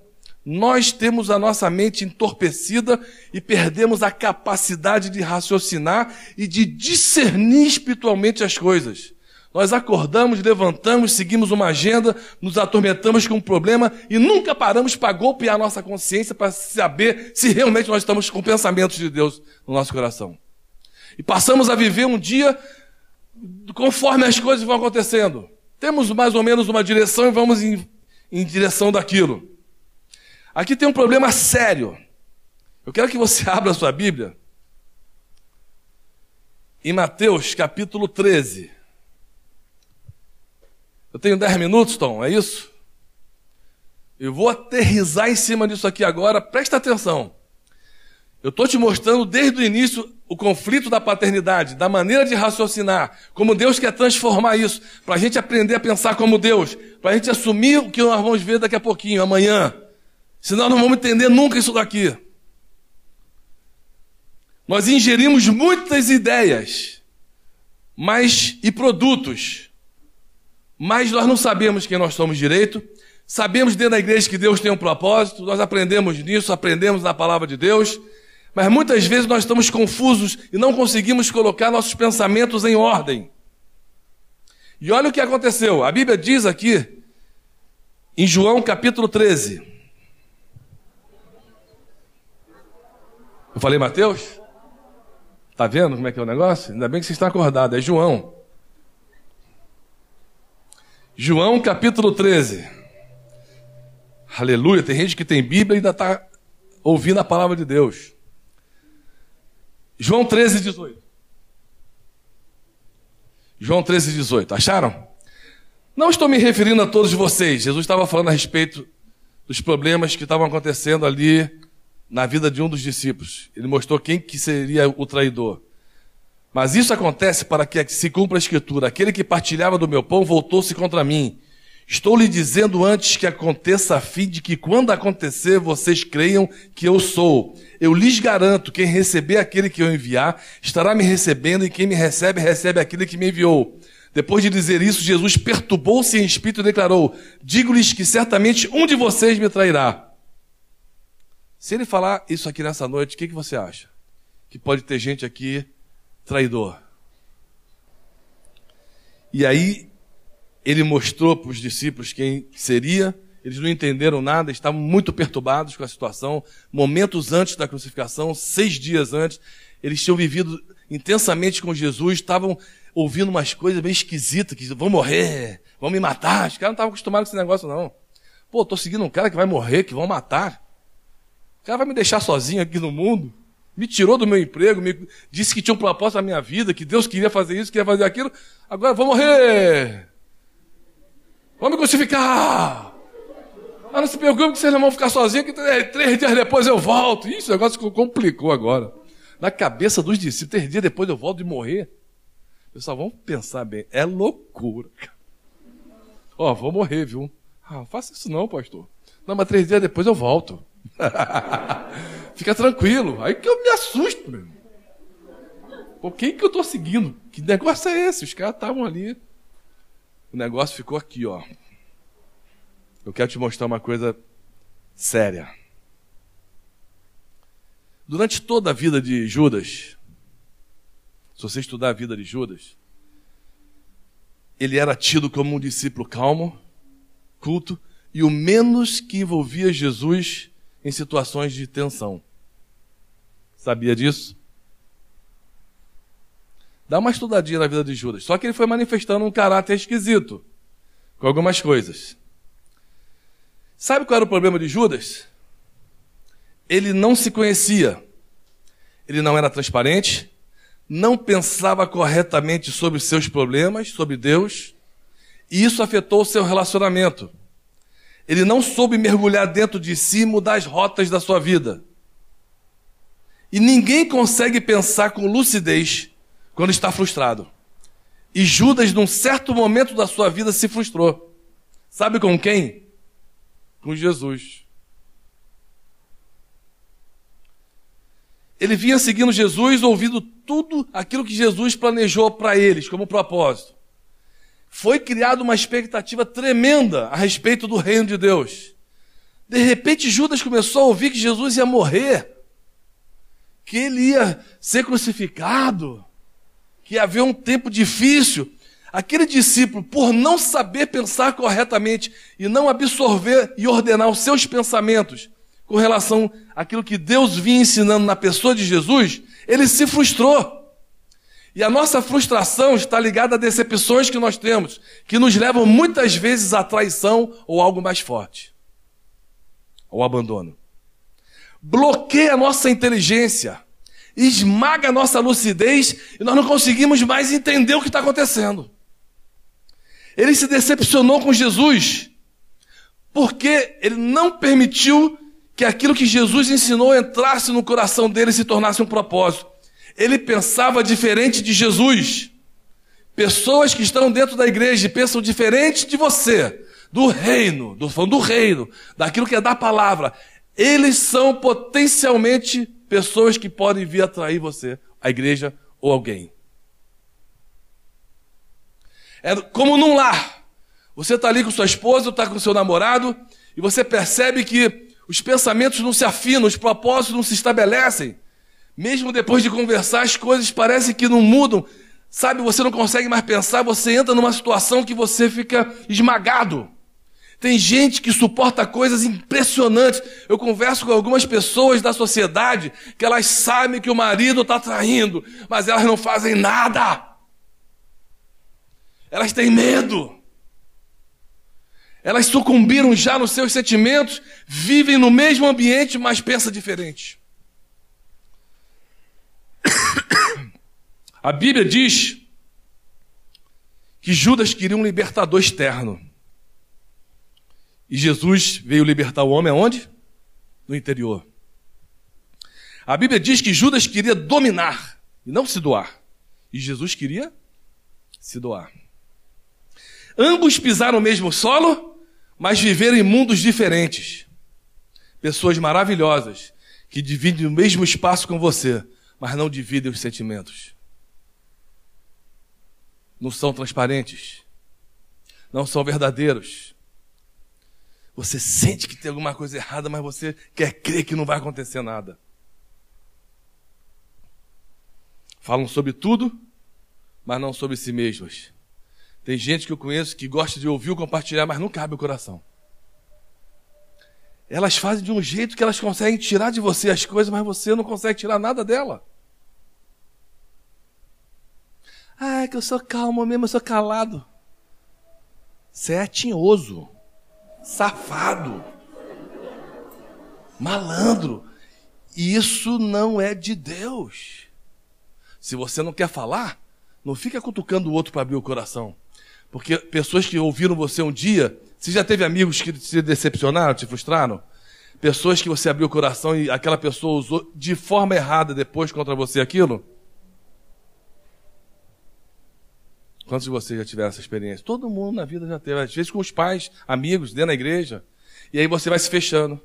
nós temos a nossa mente entorpecida e perdemos a capacidade de raciocinar e de discernir espiritualmente as coisas. Nós acordamos, levantamos, seguimos uma agenda, nos atormentamos com um problema e nunca paramos para golpear a nossa consciência para saber se realmente nós estamos com pensamentos de Deus no nosso coração. E passamos a viver um dia conforme as coisas vão acontecendo. Temos mais ou menos uma direção e vamos em em direção daquilo. Aqui tem um problema sério. Eu quero que você (laughs) abra a sua Bíblia em Mateus capítulo 13. Eu tenho 10 minutos, Tom, é isso? Eu vou aterrizar em cima disso aqui agora, presta atenção. Eu estou te mostrando desde o início o conflito da paternidade, da maneira de raciocinar, como Deus quer transformar isso, para a gente aprender a pensar como Deus, para a gente assumir o que nós vamos ver daqui a pouquinho, amanhã. Senão não vamos entender nunca isso daqui. Nós ingerimos muitas ideias mas, e produtos, mas nós não sabemos quem nós somos direito, sabemos dentro da igreja que Deus tem um propósito, nós aprendemos nisso, aprendemos na palavra de Deus, mas muitas vezes nós estamos confusos e não conseguimos colocar nossos pensamentos em ordem. E olha o que aconteceu. A Bíblia diz aqui, em João capítulo 13. Eu falei Mateus? Tá vendo como é que é o negócio? Ainda bem que vocês estão acordados. É João. João capítulo 13. Aleluia. Tem gente que tem Bíblia e ainda está ouvindo a palavra de Deus. João 13, 18. João 13, 18. Acharam? Não estou me referindo a todos vocês. Jesus estava falando a respeito dos problemas que estavam acontecendo ali na vida de um dos discípulos. Ele mostrou quem que seria o traidor. Mas isso acontece para que se cumpra a escritura: aquele que partilhava do meu pão voltou-se contra mim. Estou lhe dizendo antes que aconteça, a fim de que quando acontecer vocês creiam que eu sou. Eu lhes garanto: quem receber aquele que eu enviar, estará me recebendo, e quem me recebe, recebe aquele que me enviou. Depois de dizer isso, Jesus perturbou-se em espírito e declarou: Digo-lhes que certamente um de vocês me trairá. Se ele falar isso aqui nessa noite, o que, que você acha? Que pode ter gente aqui traidor. E aí ele mostrou para os discípulos quem seria, eles não entenderam nada, estavam muito perturbados com a situação. Momentos antes da crucificação, seis dias antes, eles tinham vivido intensamente com Jesus, estavam ouvindo umas coisas bem esquisitas, que vão morrer, vão me matar. Os caras não estavam acostumados com esse negócio, não. Pô, estou seguindo um cara que vai morrer, que vão matar. Cara vai me deixar sozinho aqui no mundo. Me tirou do meu emprego, me disse que tinha um propósito na minha vida, que Deus queria fazer isso, queria fazer aquilo. Agora vou morrer. Vamos me crucificar! Ah, não se preocupe que vocês não vão ficar sozinhos, que três dias depois eu volto. Isso, o negócio complicou agora. Na cabeça dos discípulos, três dias depois eu volto de morrer. Pessoal, vamos pensar bem. É loucura. Ó, oh, vou morrer, viu? Ah, faça isso não, pastor. Não, mas três dias depois eu volto. (laughs) Fica tranquilo. Aí que eu me assusto, meu. Por quem que eu estou seguindo? Que negócio é esse? Os caras estavam ali o negócio ficou aqui, ó. Eu quero te mostrar uma coisa séria. Durante toda a vida de Judas, se você estudar a vida de Judas, ele era tido como um discípulo calmo, culto e o menos que envolvia Jesus em situações de tensão. Sabia disso? Dá uma estudadinha na vida de Judas. Só que ele foi manifestando um caráter esquisito com algumas coisas. Sabe qual era o problema de Judas? Ele não se conhecia. Ele não era transparente, não pensava corretamente sobre seus problemas, sobre Deus, e isso afetou o seu relacionamento. Ele não soube mergulhar dentro de si e mudar as rotas da sua vida. E ninguém consegue pensar com lucidez quando está frustrado. E Judas, num certo momento da sua vida, se frustrou. Sabe com quem? Com Jesus. Ele vinha seguindo Jesus, ouvindo tudo aquilo que Jesus planejou para eles como propósito. Foi criada uma expectativa tremenda a respeito do reino de Deus. De repente, Judas começou a ouvir que Jesus ia morrer, que ele ia ser crucificado, que ia haver um tempo difícil. Aquele discípulo, por não saber pensar corretamente e não absorver e ordenar os seus pensamentos com relação àquilo que Deus vinha ensinando na pessoa de Jesus, ele se frustrou. E a nossa frustração está ligada a decepções que nós temos, que nos levam muitas vezes à traição ou algo mais forte ao abandono. Bloqueia a nossa inteligência, esmaga a nossa lucidez e nós não conseguimos mais entender o que está acontecendo. Ele se decepcionou com Jesus porque ele não permitiu que aquilo que Jesus ensinou entrasse no coração dele e se tornasse um propósito. Ele pensava diferente de Jesus. Pessoas que estão dentro da igreja e pensam diferente de você, do reino, do falando do reino, daquilo que é da palavra. Eles são potencialmente pessoas que podem vir atrair você, a igreja ou alguém. É como num lar. Você está ali com sua esposa, está com seu namorado, e você percebe que os pensamentos não se afinam, os propósitos não se estabelecem. Mesmo depois de conversar, as coisas parecem que não mudam. Sabe, você não consegue mais pensar, você entra numa situação que você fica esmagado. Tem gente que suporta coisas impressionantes. Eu converso com algumas pessoas da sociedade que elas sabem que o marido está traindo, mas elas não fazem nada. Elas têm medo. Elas sucumbiram já nos seus sentimentos, vivem no mesmo ambiente, mas pensam diferente. A Bíblia diz que Judas queria um libertador externo. E Jesus veio libertar o homem aonde? No interior. A Bíblia diz que Judas queria dominar e não se doar. E Jesus queria se doar. Ambos pisaram o mesmo solo, mas viveram em mundos diferentes. Pessoas maravilhosas que dividem o mesmo espaço com você, mas não dividem os sentimentos. Não são transparentes. Não são verdadeiros. Você sente que tem alguma coisa errada, mas você quer crer que não vai acontecer nada. Falam sobre tudo, mas não sobre si mesmos. Tem gente que eu conheço que gosta de ouvir ou compartilhar, mas não cabe o coração. Elas fazem de um jeito que elas conseguem tirar de você as coisas, mas você não consegue tirar nada dela. Ah, é que eu sou calmo mesmo, eu sou calado. Você é tinhoso, safado, malandro. Isso não é de Deus. Se você não quer falar, não fica cutucando o outro para abrir o coração. Porque pessoas que ouviram você um dia, você já teve amigos que se decepcionaram, te frustraram? Pessoas que você abriu o coração e aquela pessoa usou de forma errada depois contra você aquilo? Quantos de vocês já tiveram essa experiência? Todo mundo na vida já teve, às vezes com os pais, amigos, dentro da igreja. E aí você vai se fechando.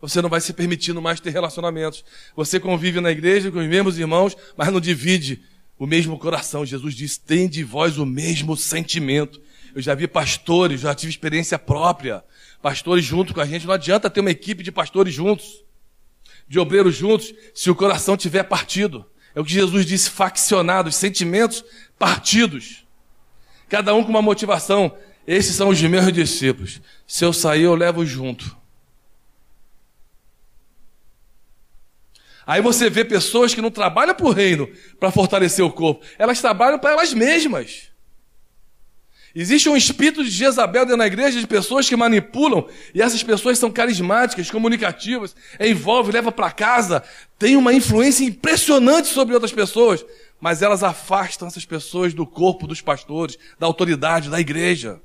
Você não vai se permitindo mais ter relacionamentos. Você convive na igreja com os mesmos irmãos, mas não divide o mesmo coração. Jesus disse: tem de vós o mesmo sentimento. Eu já vi pastores, já tive experiência própria. Pastores junto com a gente. Não adianta ter uma equipe de pastores juntos, de obreiros juntos, se o coração tiver partido. É o que Jesus disse: faccionados, sentimentos partidos. Cada um com uma motivação. Esses são os meus discípulos. Se eu sair, eu levo junto. Aí você vê pessoas que não trabalham para o reino para fortalecer o corpo, elas trabalham para elas mesmas. Existe um espírito de Jezabel dentro da igreja de pessoas que manipulam, e essas pessoas são carismáticas, comunicativas, envolve, leva para casa, tem uma influência impressionante sobre outras pessoas, mas elas afastam essas pessoas do corpo dos pastores, da autoridade, da igreja.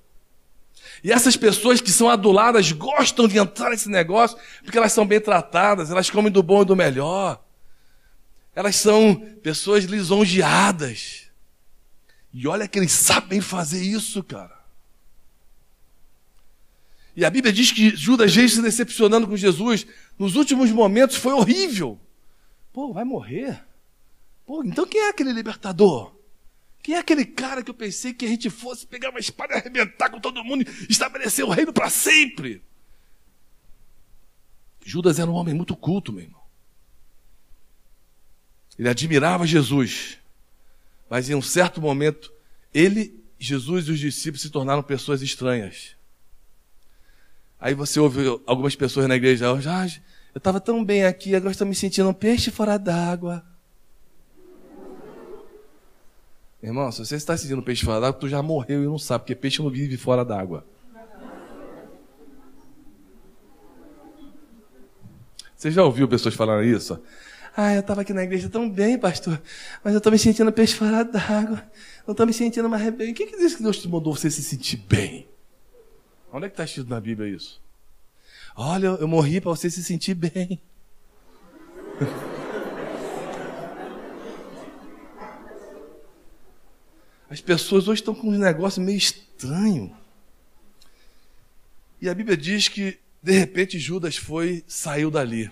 E essas pessoas que são aduladas gostam de entrar nesse negócio porque elas são bem tratadas, elas comem do bom e do melhor. Elas são pessoas lisonjeadas. E olha que eles sabem fazer isso, cara. E a Bíblia diz que Judas veio se decepcionando com Jesus. Nos últimos momentos foi horrível. Pô, vai morrer? Pô, então quem é aquele libertador? Quem é aquele cara que eu pensei que a gente fosse pegar uma espada e arrebentar com todo mundo e estabelecer o reino para sempre? Judas era um homem muito culto, meu irmão. Ele admirava Jesus. Mas em um certo momento, ele, Jesus e os discípulos se tornaram pessoas estranhas. Aí você ouve algumas pessoas na igreja, ah, eu estava tão bem aqui, agora estou me sentindo um peixe fora d'água. Irmão, se você está sentindo peixe fora d'água, tu já morreu e não sabe, porque peixe não vive fora d'água. Você já ouviu pessoas falando isso? Ah, eu estava aqui na igreja tão bem, pastor, mas eu estou me sentindo peixe fora d'água. Não estou me sentindo mais bem. O que, que diz que Deus te mandou você se sentir bem? Onde é que está escrito na Bíblia isso? Olha, eu morri para você se sentir bem. (laughs) As pessoas hoje estão com um negócio meio estranho. E a Bíblia diz que, de repente, Judas foi, saiu dali.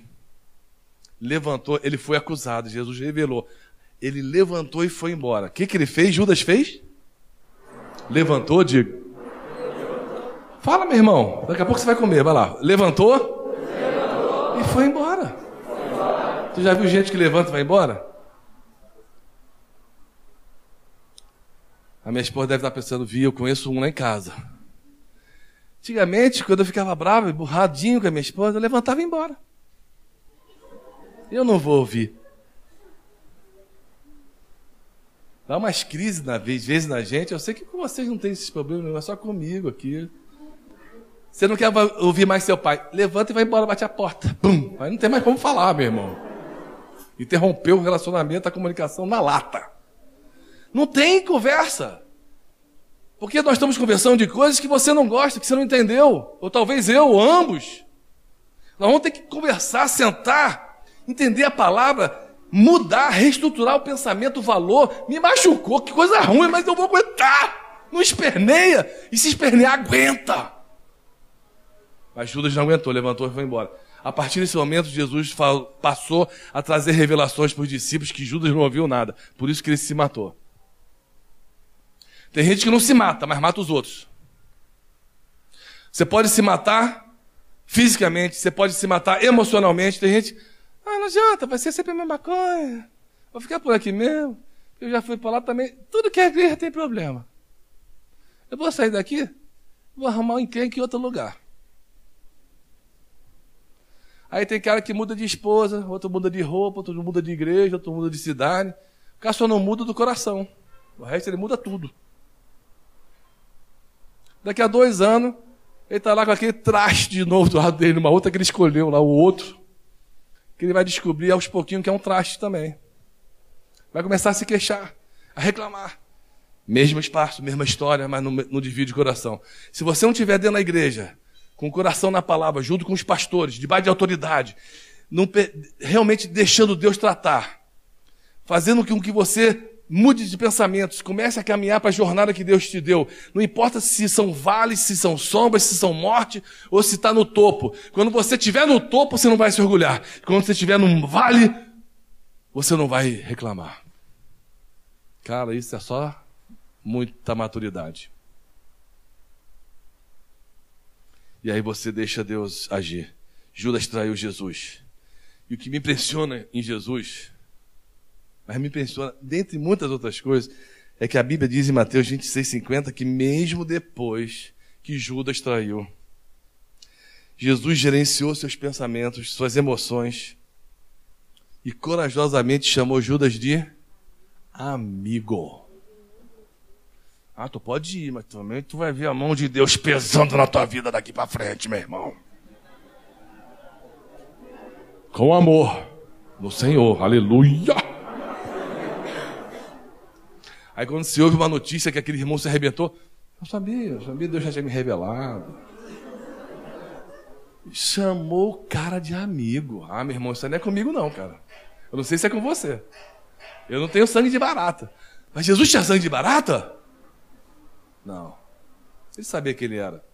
Levantou, ele foi acusado. Jesus revelou. Ele levantou e foi embora. O que, que ele fez? Judas fez? Levantou, digo. Fala, meu irmão. Daqui a pouco você vai comer. Vai lá. Levantou? E foi embora. foi embora. Tu já viu gente que levanta e vai embora? A minha esposa deve estar pensando, vi, eu conheço um lá em casa. Antigamente, quando eu ficava bravo, burradinho com a minha esposa, eu levantava e ia embora. Eu não vou ouvir. Dá umas crises na vez, vezes na gente. Eu sei que com vocês não tem esses problemas, é só comigo aqui. Você não quer ouvir mais seu pai. Levanta e vai embora, bate a porta. Pum! Aí não tem mais como falar, meu irmão. Interrompeu o relacionamento, a comunicação na lata. Não tem conversa. Porque nós estamos conversando de coisas que você não gosta, que você não entendeu. Ou talvez eu, ou ambos. Nós vamos ter que conversar, sentar, entender a palavra, mudar, reestruturar o pensamento, o valor. Me machucou, que coisa ruim, mas eu vou aguentar. Não esperneia. E se espernear, aguenta. Mas Judas não aguentou, levantou e foi embora. A partir desse momento, Jesus passou a trazer revelações para os discípulos que Judas não ouviu nada. Por isso que ele se matou. Tem gente que não se mata, mas mata os outros. Você pode se matar fisicamente, você pode se matar emocionalmente. Tem gente, ah, não adianta, vai ser sempre a mesma coisa. Vou ficar por aqui mesmo. Eu já fui para lá também. Tudo que é igreja tem problema. Eu vou sair daqui, vou arrumar um encrenque em outro lugar. Aí tem cara que muda de esposa, outro muda de roupa, outro muda de igreja, outro muda de cidade. O cara só não muda do coração. O resto ele muda tudo. Daqui a dois anos, ele está lá com aquele traste de novo do lado dele, numa outra que ele escolheu lá, o outro. Que ele vai descobrir aos pouquinhos que é um traste também. Vai começar a se queixar, a reclamar. Mesmo espaço, mesma história, mas não, não divide o coração. Se você não estiver dentro da igreja, com o coração na palavra, junto com os pastores, debaixo de autoridade, não, realmente deixando Deus tratar, fazendo com que você Mude de pensamentos, comece a caminhar para a jornada que Deus te deu. Não importa se são vales, se são sombras, se são morte ou se está no topo. Quando você estiver no topo, você não vai se orgulhar. Quando você estiver num vale, você não vai reclamar. Cara, isso é só muita maturidade. E aí você deixa Deus agir. Judas traiu Jesus. E o que me impressiona em Jesus mas me impressiona, dentre muitas outras coisas, é que a Bíblia diz em Mateus 26,50 que mesmo depois que Judas traiu, Jesus gerenciou seus pensamentos, suas emoções e corajosamente chamou Judas de amigo. Ah, tu pode ir, mas também tu vai ver a mão de Deus pesando na tua vida daqui para frente, meu irmão. Com amor no Senhor, aleluia. Aí quando se ouve uma notícia que aquele irmão se arrebentou, eu sabia, eu sabia, Deus já tinha me revelado. Chamou o cara de amigo. Ah, meu irmão, isso não é comigo não, cara. Eu não sei se é com você. Eu não tenho sangue de barata. Mas Jesus tinha sangue de barata? Não. Ele sabia quem ele era.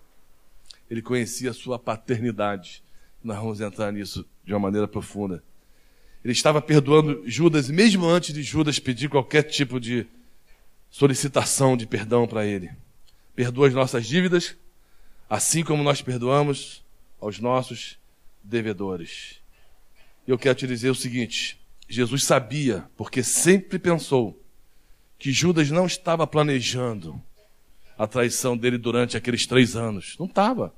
Ele conhecia a sua paternidade. Nós vamos entrar nisso de uma maneira profunda. Ele estava perdoando Judas, mesmo antes de Judas pedir qualquer tipo de solicitação de perdão para Ele. Perdoa as nossas dívidas, assim como nós perdoamos aos nossos devedores. E eu quero te dizer o seguinte: Jesus sabia, porque sempre pensou, que Judas não estava planejando a traição dele durante aqueles três anos. Não estava.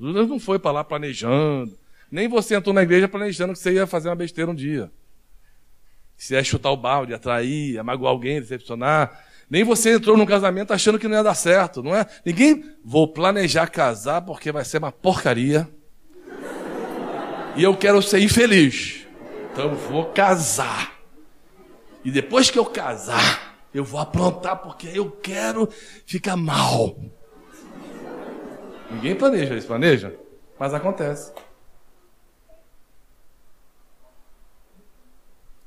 Judas não foi para lá planejando. Nem você entrou na igreja planejando que você ia fazer uma besteira um dia. Se é chutar o balde, atrair, amagoar alguém, decepcionar. Nem você entrou num casamento achando que não ia dar certo, não é? Ninguém vou planejar casar porque vai ser uma porcaria. E eu quero ser infeliz. Então vou casar. E depois que eu casar, eu vou aprontar porque eu quero ficar mal. Ninguém planeja isso, planeja? Mas acontece.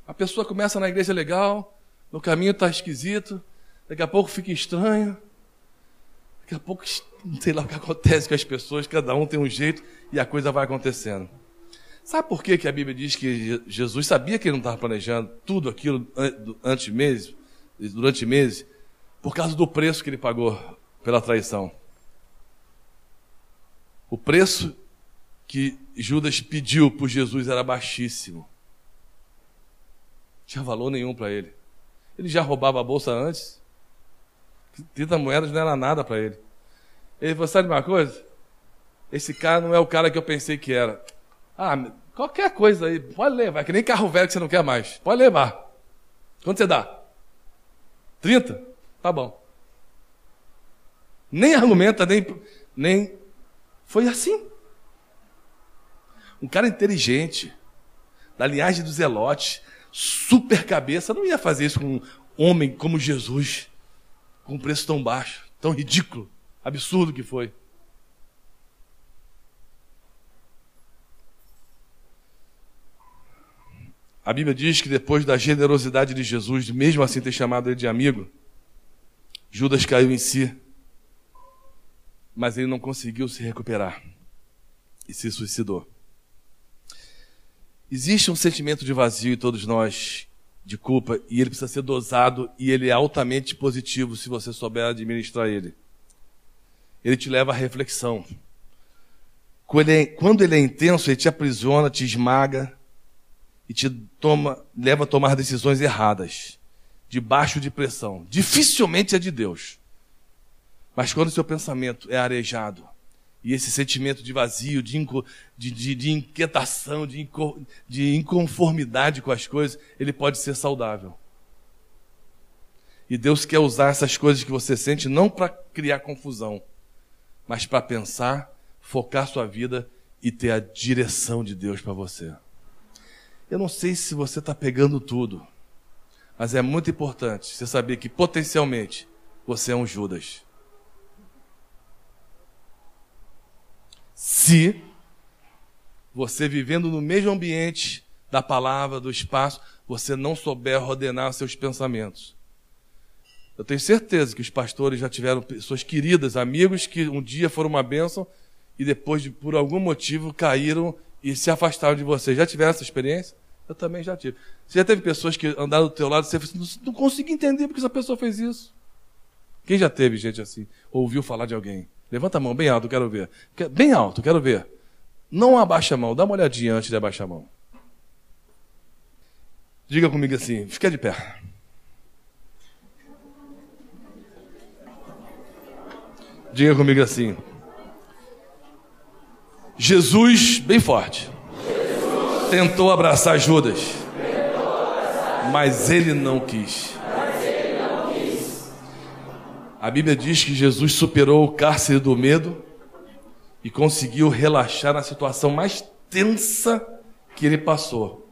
A pessoa começa na igreja legal, no caminho está esquisito, daqui a pouco fica estranho, daqui a pouco não sei lá o que (laughs) acontece com as pessoas, cada um tem um jeito e a coisa vai acontecendo. Sabe por que, que a Bíblia diz que Jesus sabia que ele não estava planejando tudo aquilo antes meses, durante meses? Por causa do preço que ele pagou pela traição. O preço que Judas pediu por Jesus era baixíssimo. Tinha valor nenhum para ele. Ele já roubava a bolsa antes. 30 moedas não era nada para ele. Ele falou: sabe uma coisa? Esse cara não é o cara que eu pensei que era. Ah, qualquer coisa aí, pode levar, que nem carro velho que você não quer mais. Pode levar. Quanto você dá? 30? Tá bom. Nem argumenta, nem, nem. Foi assim. Um cara inteligente, da linhagem do Zelote, super cabeça, não ia fazer isso com um homem como Jesus, com um preço tão baixo, tão ridículo, absurdo que foi. A Bíblia diz que depois da generosidade de Jesus, mesmo assim ter chamado ele de amigo, Judas caiu em si, mas ele não conseguiu se recuperar e se suicidou. Existe um sentimento de vazio em todos nós, de culpa, e ele precisa ser dosado e ele é altamente positivo se você souber administrar ele. Ele te leva à reflexão. Quando ele é, é intenso, ele te aprisiona, te esmaga, e te toma, leva a tomar decisões erradas, debaixo de pressão. Dificilmente é de Deus. Mas quando o seu pensamento é arejado, e esse sentimento de vazio, de, inco, de, de, de inquietação, de, inco, de inconformidade com as coisas, ele pode ser saudável. E Deus quer usar essas coisas que você sente não para criar confusão, mas para pensar, focar sua vida e ter a direção de Deus para você. Eu não sei se você está pegando tudo, mas é muito importante você saber que potencialmente você é um Judas. Se você vivendo no mesmo ambiente da palavra, do espaço, você não souber ordenar seus pensamentos. Eu tenho certeza que os pastores já tiveram pessoas queridas, amigos que um dia foram uma bênção e depois, de, por algum motivo, caíram e se afastaram de você. Já tiveram essa experiência? Eu também já tive. Você já teve pessoas que andaram do teu lado e você assim, não consegui entender porque essa pessoa fez isso. Quem já teve gente assim? Ouviu falar de alguém? Levanta a mão bem alto, quero ver. Bem alto, quero ver. Não abaixa a mão, dá uma olhadinha antes de abaixar a mão. Diga comigo assim, fica de pé. Diga comigo assim. Jesus, bem forte, Jesus. tentou abraçar Judas, tentou abraçar. Mas, ele não quis. A Bíblia diz que Jesus superou o cárcere do medo e conseguiu relaxar na situação mais tensa que ele passou,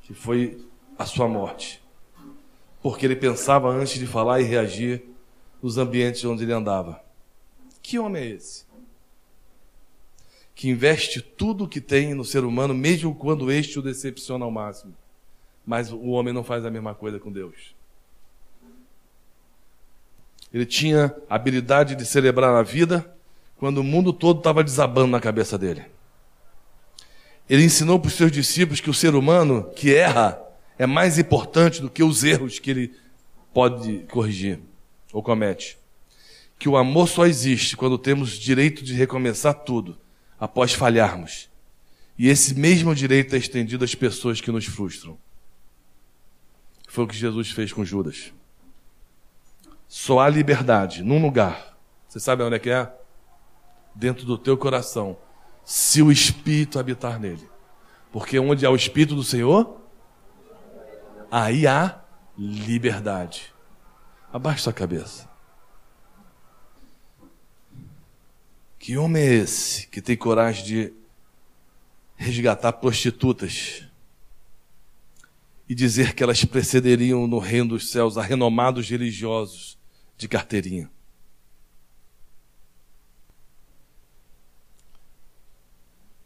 que foi a sua morte. Porque ele pensava antes de falar e reagir nos ambientes onde ele andava. Que homem é esse? que investe tudo o que tem no ser humano, mesmo quando este o decepciona ao máximo. Mas o homem não faz a mesma coisa com Deus. Ele tinha a habilidade de celebrar a vida quando o mundo todo estava desabando na cabeça dele. Ele ensinou para os seus discípulos que o ser humano que erra é mais importante do que os erros que ele pode corrigir ou comete. Que o amor só existe quando temos direito de recomeçar tudo após falharmos. E esse mesmo direito é estendido às pessoas que nos frustram. Foi o que Jesus fez com Judas. Só há liberdade num lugar. Você sabe onde é que é? Dentro do teu coração. Se o Espírito habitar nele. Porque onde há o Espírito do Senhor, aí há liberdade. Abaixe sua cabeça. Que homem é esse que tem coragem de resgatar prostitutas e dizer que elas precederiam no reino dos céus a renomados religiosos de carteirinha?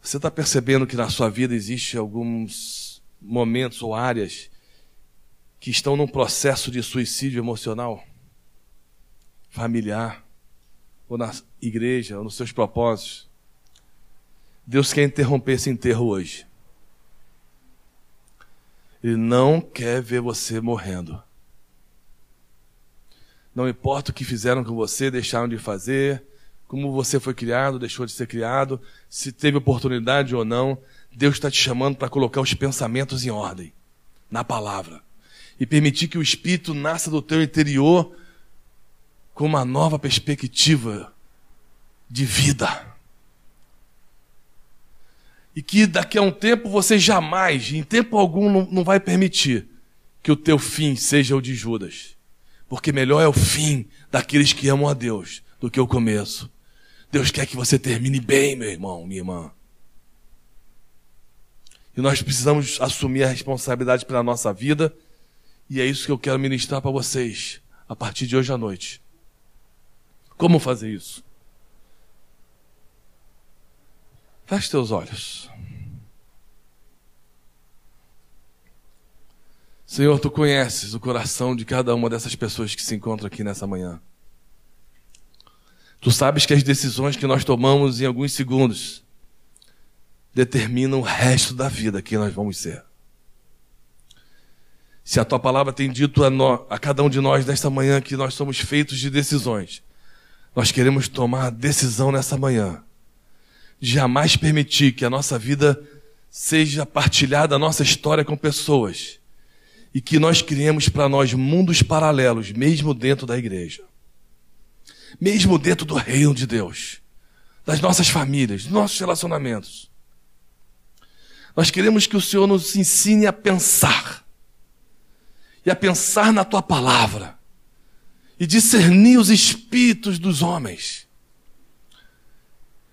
Você está percebendo que na sua vida existe alguns momentos ou áreas que estão num processo de suicídio emocional, familiar, ou na igreja, ou nos seus propósitos? Deus quer interromper esse enterro hoje. Ele não quer ver você morrendo. Não importa o que fizeram com você, deixaram de fazer, como você foi criado, deixou de ser criado, se teve oportunidade ou não, Deus está te chamando para colocar os pensamentos em ordem, na palavra, e permitir que o Espírito nasça do teu interior com uma nova perspectiva de vida. E que daqui a um tempo você jamais, em tempo algum, não, vai permitir que o teu fim seja o de Judas. Porque melhor é o fim daqueles que amam a Deus do que o começo. Deus quer que você termine bem, meu irmão, minha irmã. E nós precisamos assumir a responsabilidade pela nossa vida. E é isso que eu quero ministrar para vocês a partir de hoje à noite. Como fazer isso? Feche teus olhos. Senhor, tu conheces o coração de cada uma dessas pessoas que se encontram aqui nessa manhã. Tu sabes que as decisões que nós tomamos em alguns segundos determinam o resto da vida que nós vamos ser. Se a tua palavra tem dito a, a cada um de nós nesta manhã que nós somos feitos de decisões, nós queremos tomar decisão nessa manhã de jamais permitir que a nossa vida seja partilhada, a nossa história com pessoas e que nós criemos para nós mundos paralelos, mesmo dentro da igreja. Mesmo dentro do reino de Deus, das nossas famílias, dos nossos relacionamentos. Nós queremos que o Senhor nos ensine a pensar, e a pensar na tua palavra, e discernir os espíritos dos homens,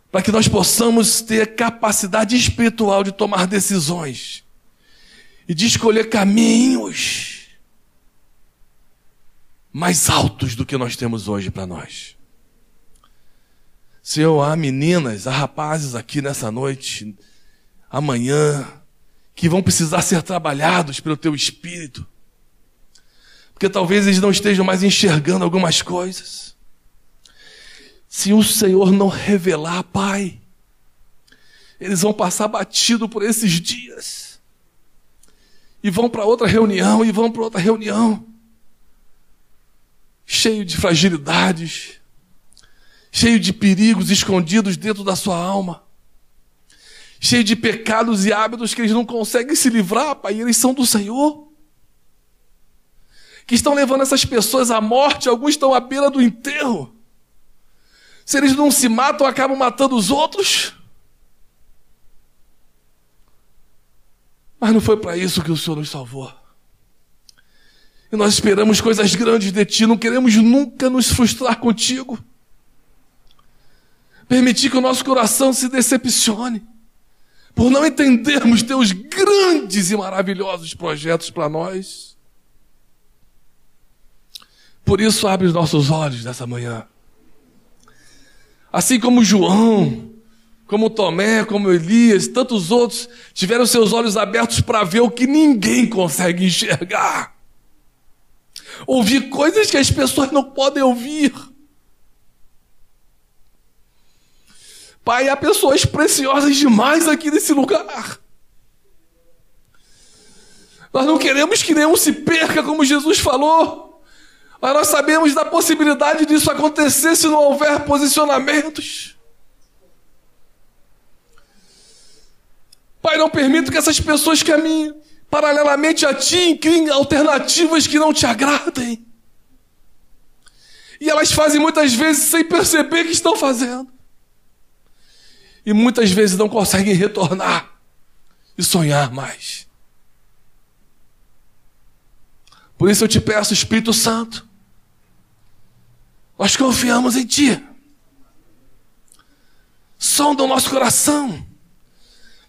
para que nós possamos ter capacidade espiritual de tomar decisões e de escolher caminhos mais altos do que nós temos hoje para nós. Senhor, há meninas, há rapazes aqui nessa noite, amanhã, que vão precisar ser trabalhados pelo teu espírito. Porque talvez eles não estejam mais enxergando algumas coisas. Se o Senhor não revelar, Pai, eles vão passar batido por esses dias. E vão para outra reunião, e vão para outra reunião cheio de fragilidades, cheio de perigos escondidos dentro da sua alma, cheio de pecados e hábitos que eles não conseguem se livrar, Pai, e eles são do Senhor. Que estão levando essas pessoas à morte, alguns estão à beira do enterro. Se eles não se matam, acabam matando os outros. Mas não foi para isso que o Senhor nos salvou. E nós esperamos coisas grandes de ti, não queremos nunca nos frustrar contigo. Permitir que o nosso coração se decepcione por não entendermos teus grandes e maravilhosos projetos para nós. Por isso, abre os nossos olhos nessa manhã. Assim como João, como Tomé, como Elias, tantos outros tiveram seus olhos abertos para ver o que ninguém consegue enxergar ouvir coisas que as pessoas não podem ouvir. Pai, há pessoas preciosas demais aqui nesse lugar. Nós não queremos que nenhum se perca, como Jesus falou. Mas nós sabemos da possibilidade disso acontecer se não houver posicionamentos. Pai, não permita que essas pessoas caminhem paralelamente a ti, criem alternativas que não te agradem. E elas fazem muitas vezes sem perceber que estão fazendo. E muitas vezes não conseguem retornar. e sonhar mais. Por isso eu te peço, Espírito Santo, nós confiamos em Ti. Sonda o nosso coração.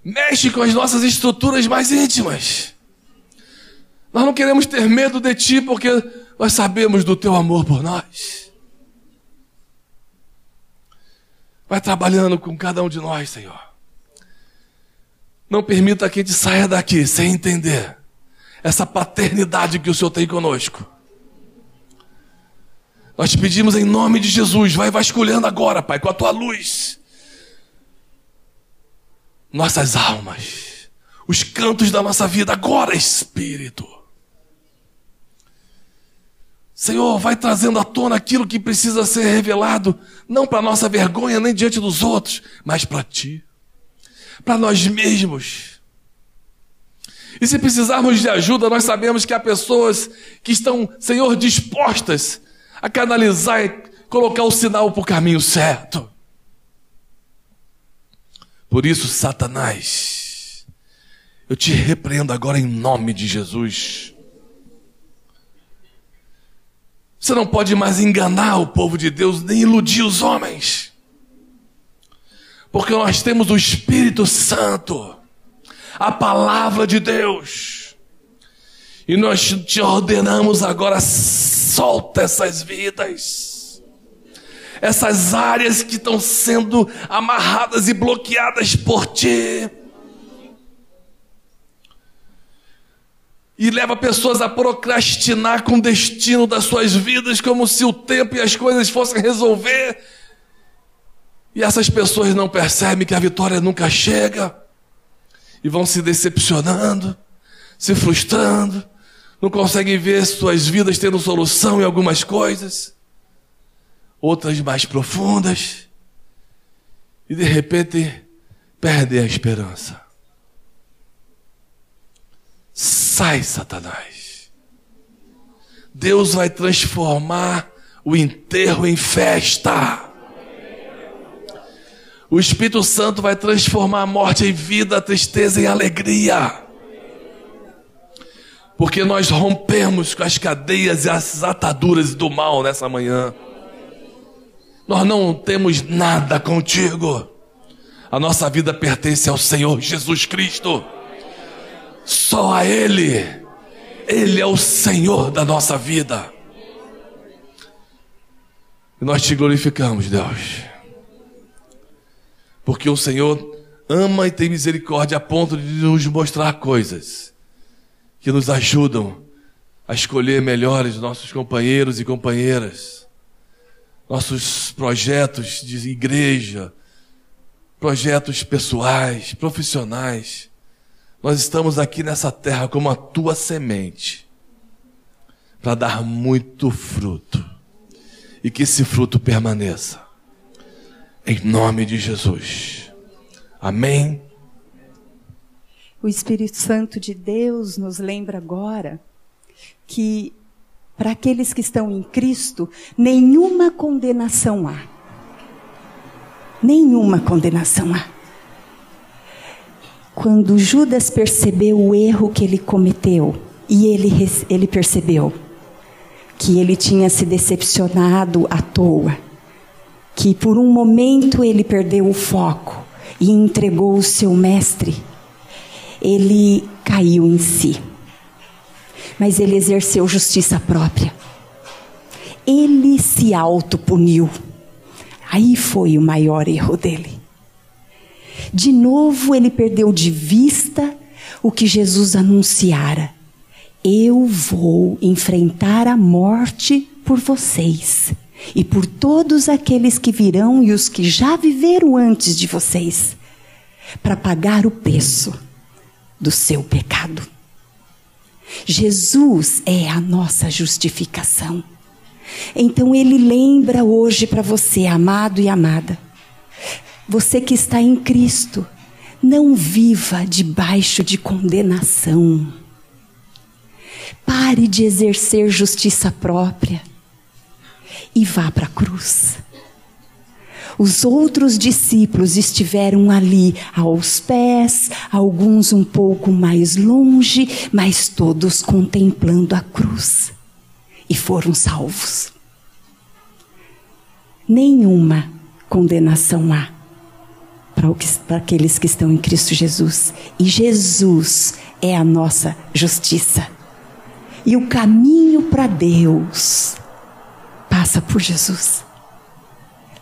Mexe com as nossas estruturas mais íntimas. Nós não queremos ter medo de Ti porque nós sabemos do Teu amor por nós. Vai trabalhando com cada um de nós, Senhor. Não permita que a gente saia daqui sem entender essa paternidade que o Senhor tem conosco. Nós te pedimos em nome de Jesus, vai vasculhando agora, Pai, com a tua luz. Nossas almas, os cantos da nossa vida agora, Espírito. Senhor, vai trazendo à tona aquilo que precisa ser revelado, não para nossa vergonha nem diante dos outros, mas para ti, para nós mesmos. E se precisarmos de ajuda, nós sabemos que há pessoas que estão, Senhor, dispostas a canalizar e colocar o sinal para o caminho certo. Por isso, Satanás, eu te repreendo agora em nome de Jesus. Você não pode mais enganar o povo de Deus, nem iludir os homens. Porque nós temos o Espírito Santo, a palavra de Deus. E nós te ordenamos agora, solta essas vidas. Essas áreas que estão sendo amarradas e bloqueadas por ti. e leva pessoas a procrastinar com o destino das suas vidas, como se o tempo e as coisas fossem resolver. E essas pessoas não percebem que a vitória nunca chega e vão se decepcionando, se frustrando, não conseguem ver suas vidas tendo solução em algumas coisas, outras mais profundas, e de repente perdem a esperança. Sai, Satanás. Deus vai transformar o enterro em festa. O Espírito Santo vai transformar a morte em vida, a tristeza em alegria. Porque nós rompemos com as cadeias e as ataduras do mal nessa manhã. Nós não temos nada contigo. A nossa vida pertence ao Senhor Jesus Cristo. Só a Ele. Ele é o Senhor da nossa vida. E nós te glorificamos, Deus. Porque o Senhor ama e tem misericórdia a ponto de nos mostrar coisas que nos ajudam a escolher melhores nossos companheiros e companheiras, nossos projetos de igreja, projetos pessoais, profissionais nós estamos aqui nessa terra como a tua semente para dar muito fruto e que esse fruto permaneça. Em nome de Jesus. Amém. O Espírito Santo de Deus nos lembra agora que para aqueles que estão em Cristo, nenhuma condenação há. Nenhuma condenação há. Quando Judas percebeu o erro que ele cometeu, e ele, ele percebeu que ele tinha se decepcionado à toa, que por um momento ele perdeu o foco e entregou o seu mestre, ele caiu em si. Mas ele exerceu justiça própria. Ele se autopuniu. Aí foi o maior erro dele. De novo ele perdeu de vista o que Jesus anunciara. Eu vou enfrentar a morte por vocês e por todos aqueles que virão e os que já viveram antes de vocês, para pagar o preço do seu pecado. Jesus é a nossa justificação. Então ele lembra hoje para você, amado e amada, você que está em Cristo, não viva debaixo de condenação. Pare de exercer justiça própria e vá para a cruz. Os outros discípulos estiveram ali aos pés, alguns um pouco mais longe, mas todos contemplando a cruz e foram salvos. Nenhuma condenação há para aqueles que estão em Cristo Jesus. E Jesus é a nossa justiça. E o caminho para Deus passa por Jesus.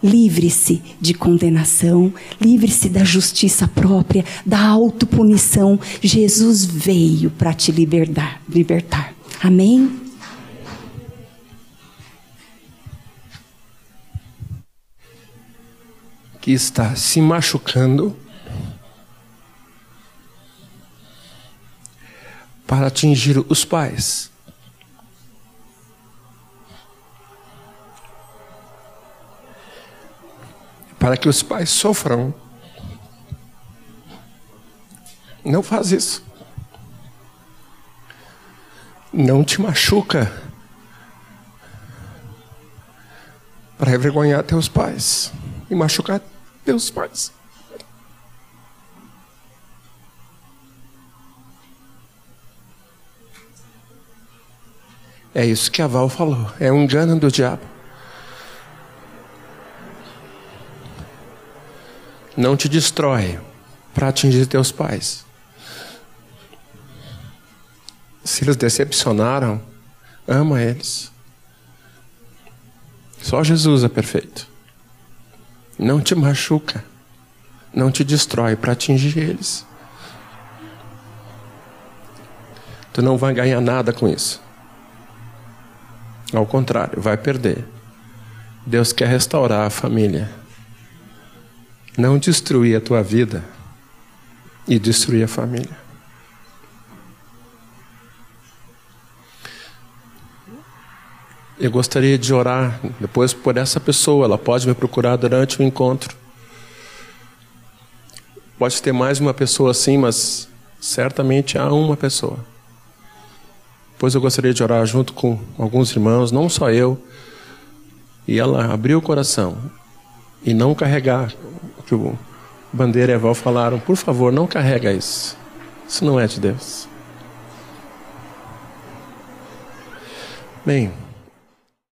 Livre-se de condenação, livre-se da justiça própria, da autopunição. Jesus veio para te libertar, libertar. Amém? Que está se machucando para atingir os pais. Para que os pais sofram. Não faz isso. Não te machuca para envergonhar teus pais e machucar teus pais. É isso que a Val falou. É um engano do diabo. Não te destrói para atingir teus pais. Se eles decepcionaram, ama eles. Só Jesus é perfeito. Não te machuca, não te destrói para atingir eles. Tu não vai ganhar nada com isso. Ao contrário, vai perder. Deus quer restaurar a família não destruir a tua vida e destruir a família. Eu gostaria de orar depois por essa pessoa, ela pode me procurar durante o encontro. Pode ter mais uma pessoa assim, mas certamente há uma pessoa. Pois eu gostaria de orar junto com alguns irmãos, não só eu, e ela abriu o coração e não carregar que o Bandeira e a Val falaram, por favor, não carrega isso. Isso não é de Deus. Bem,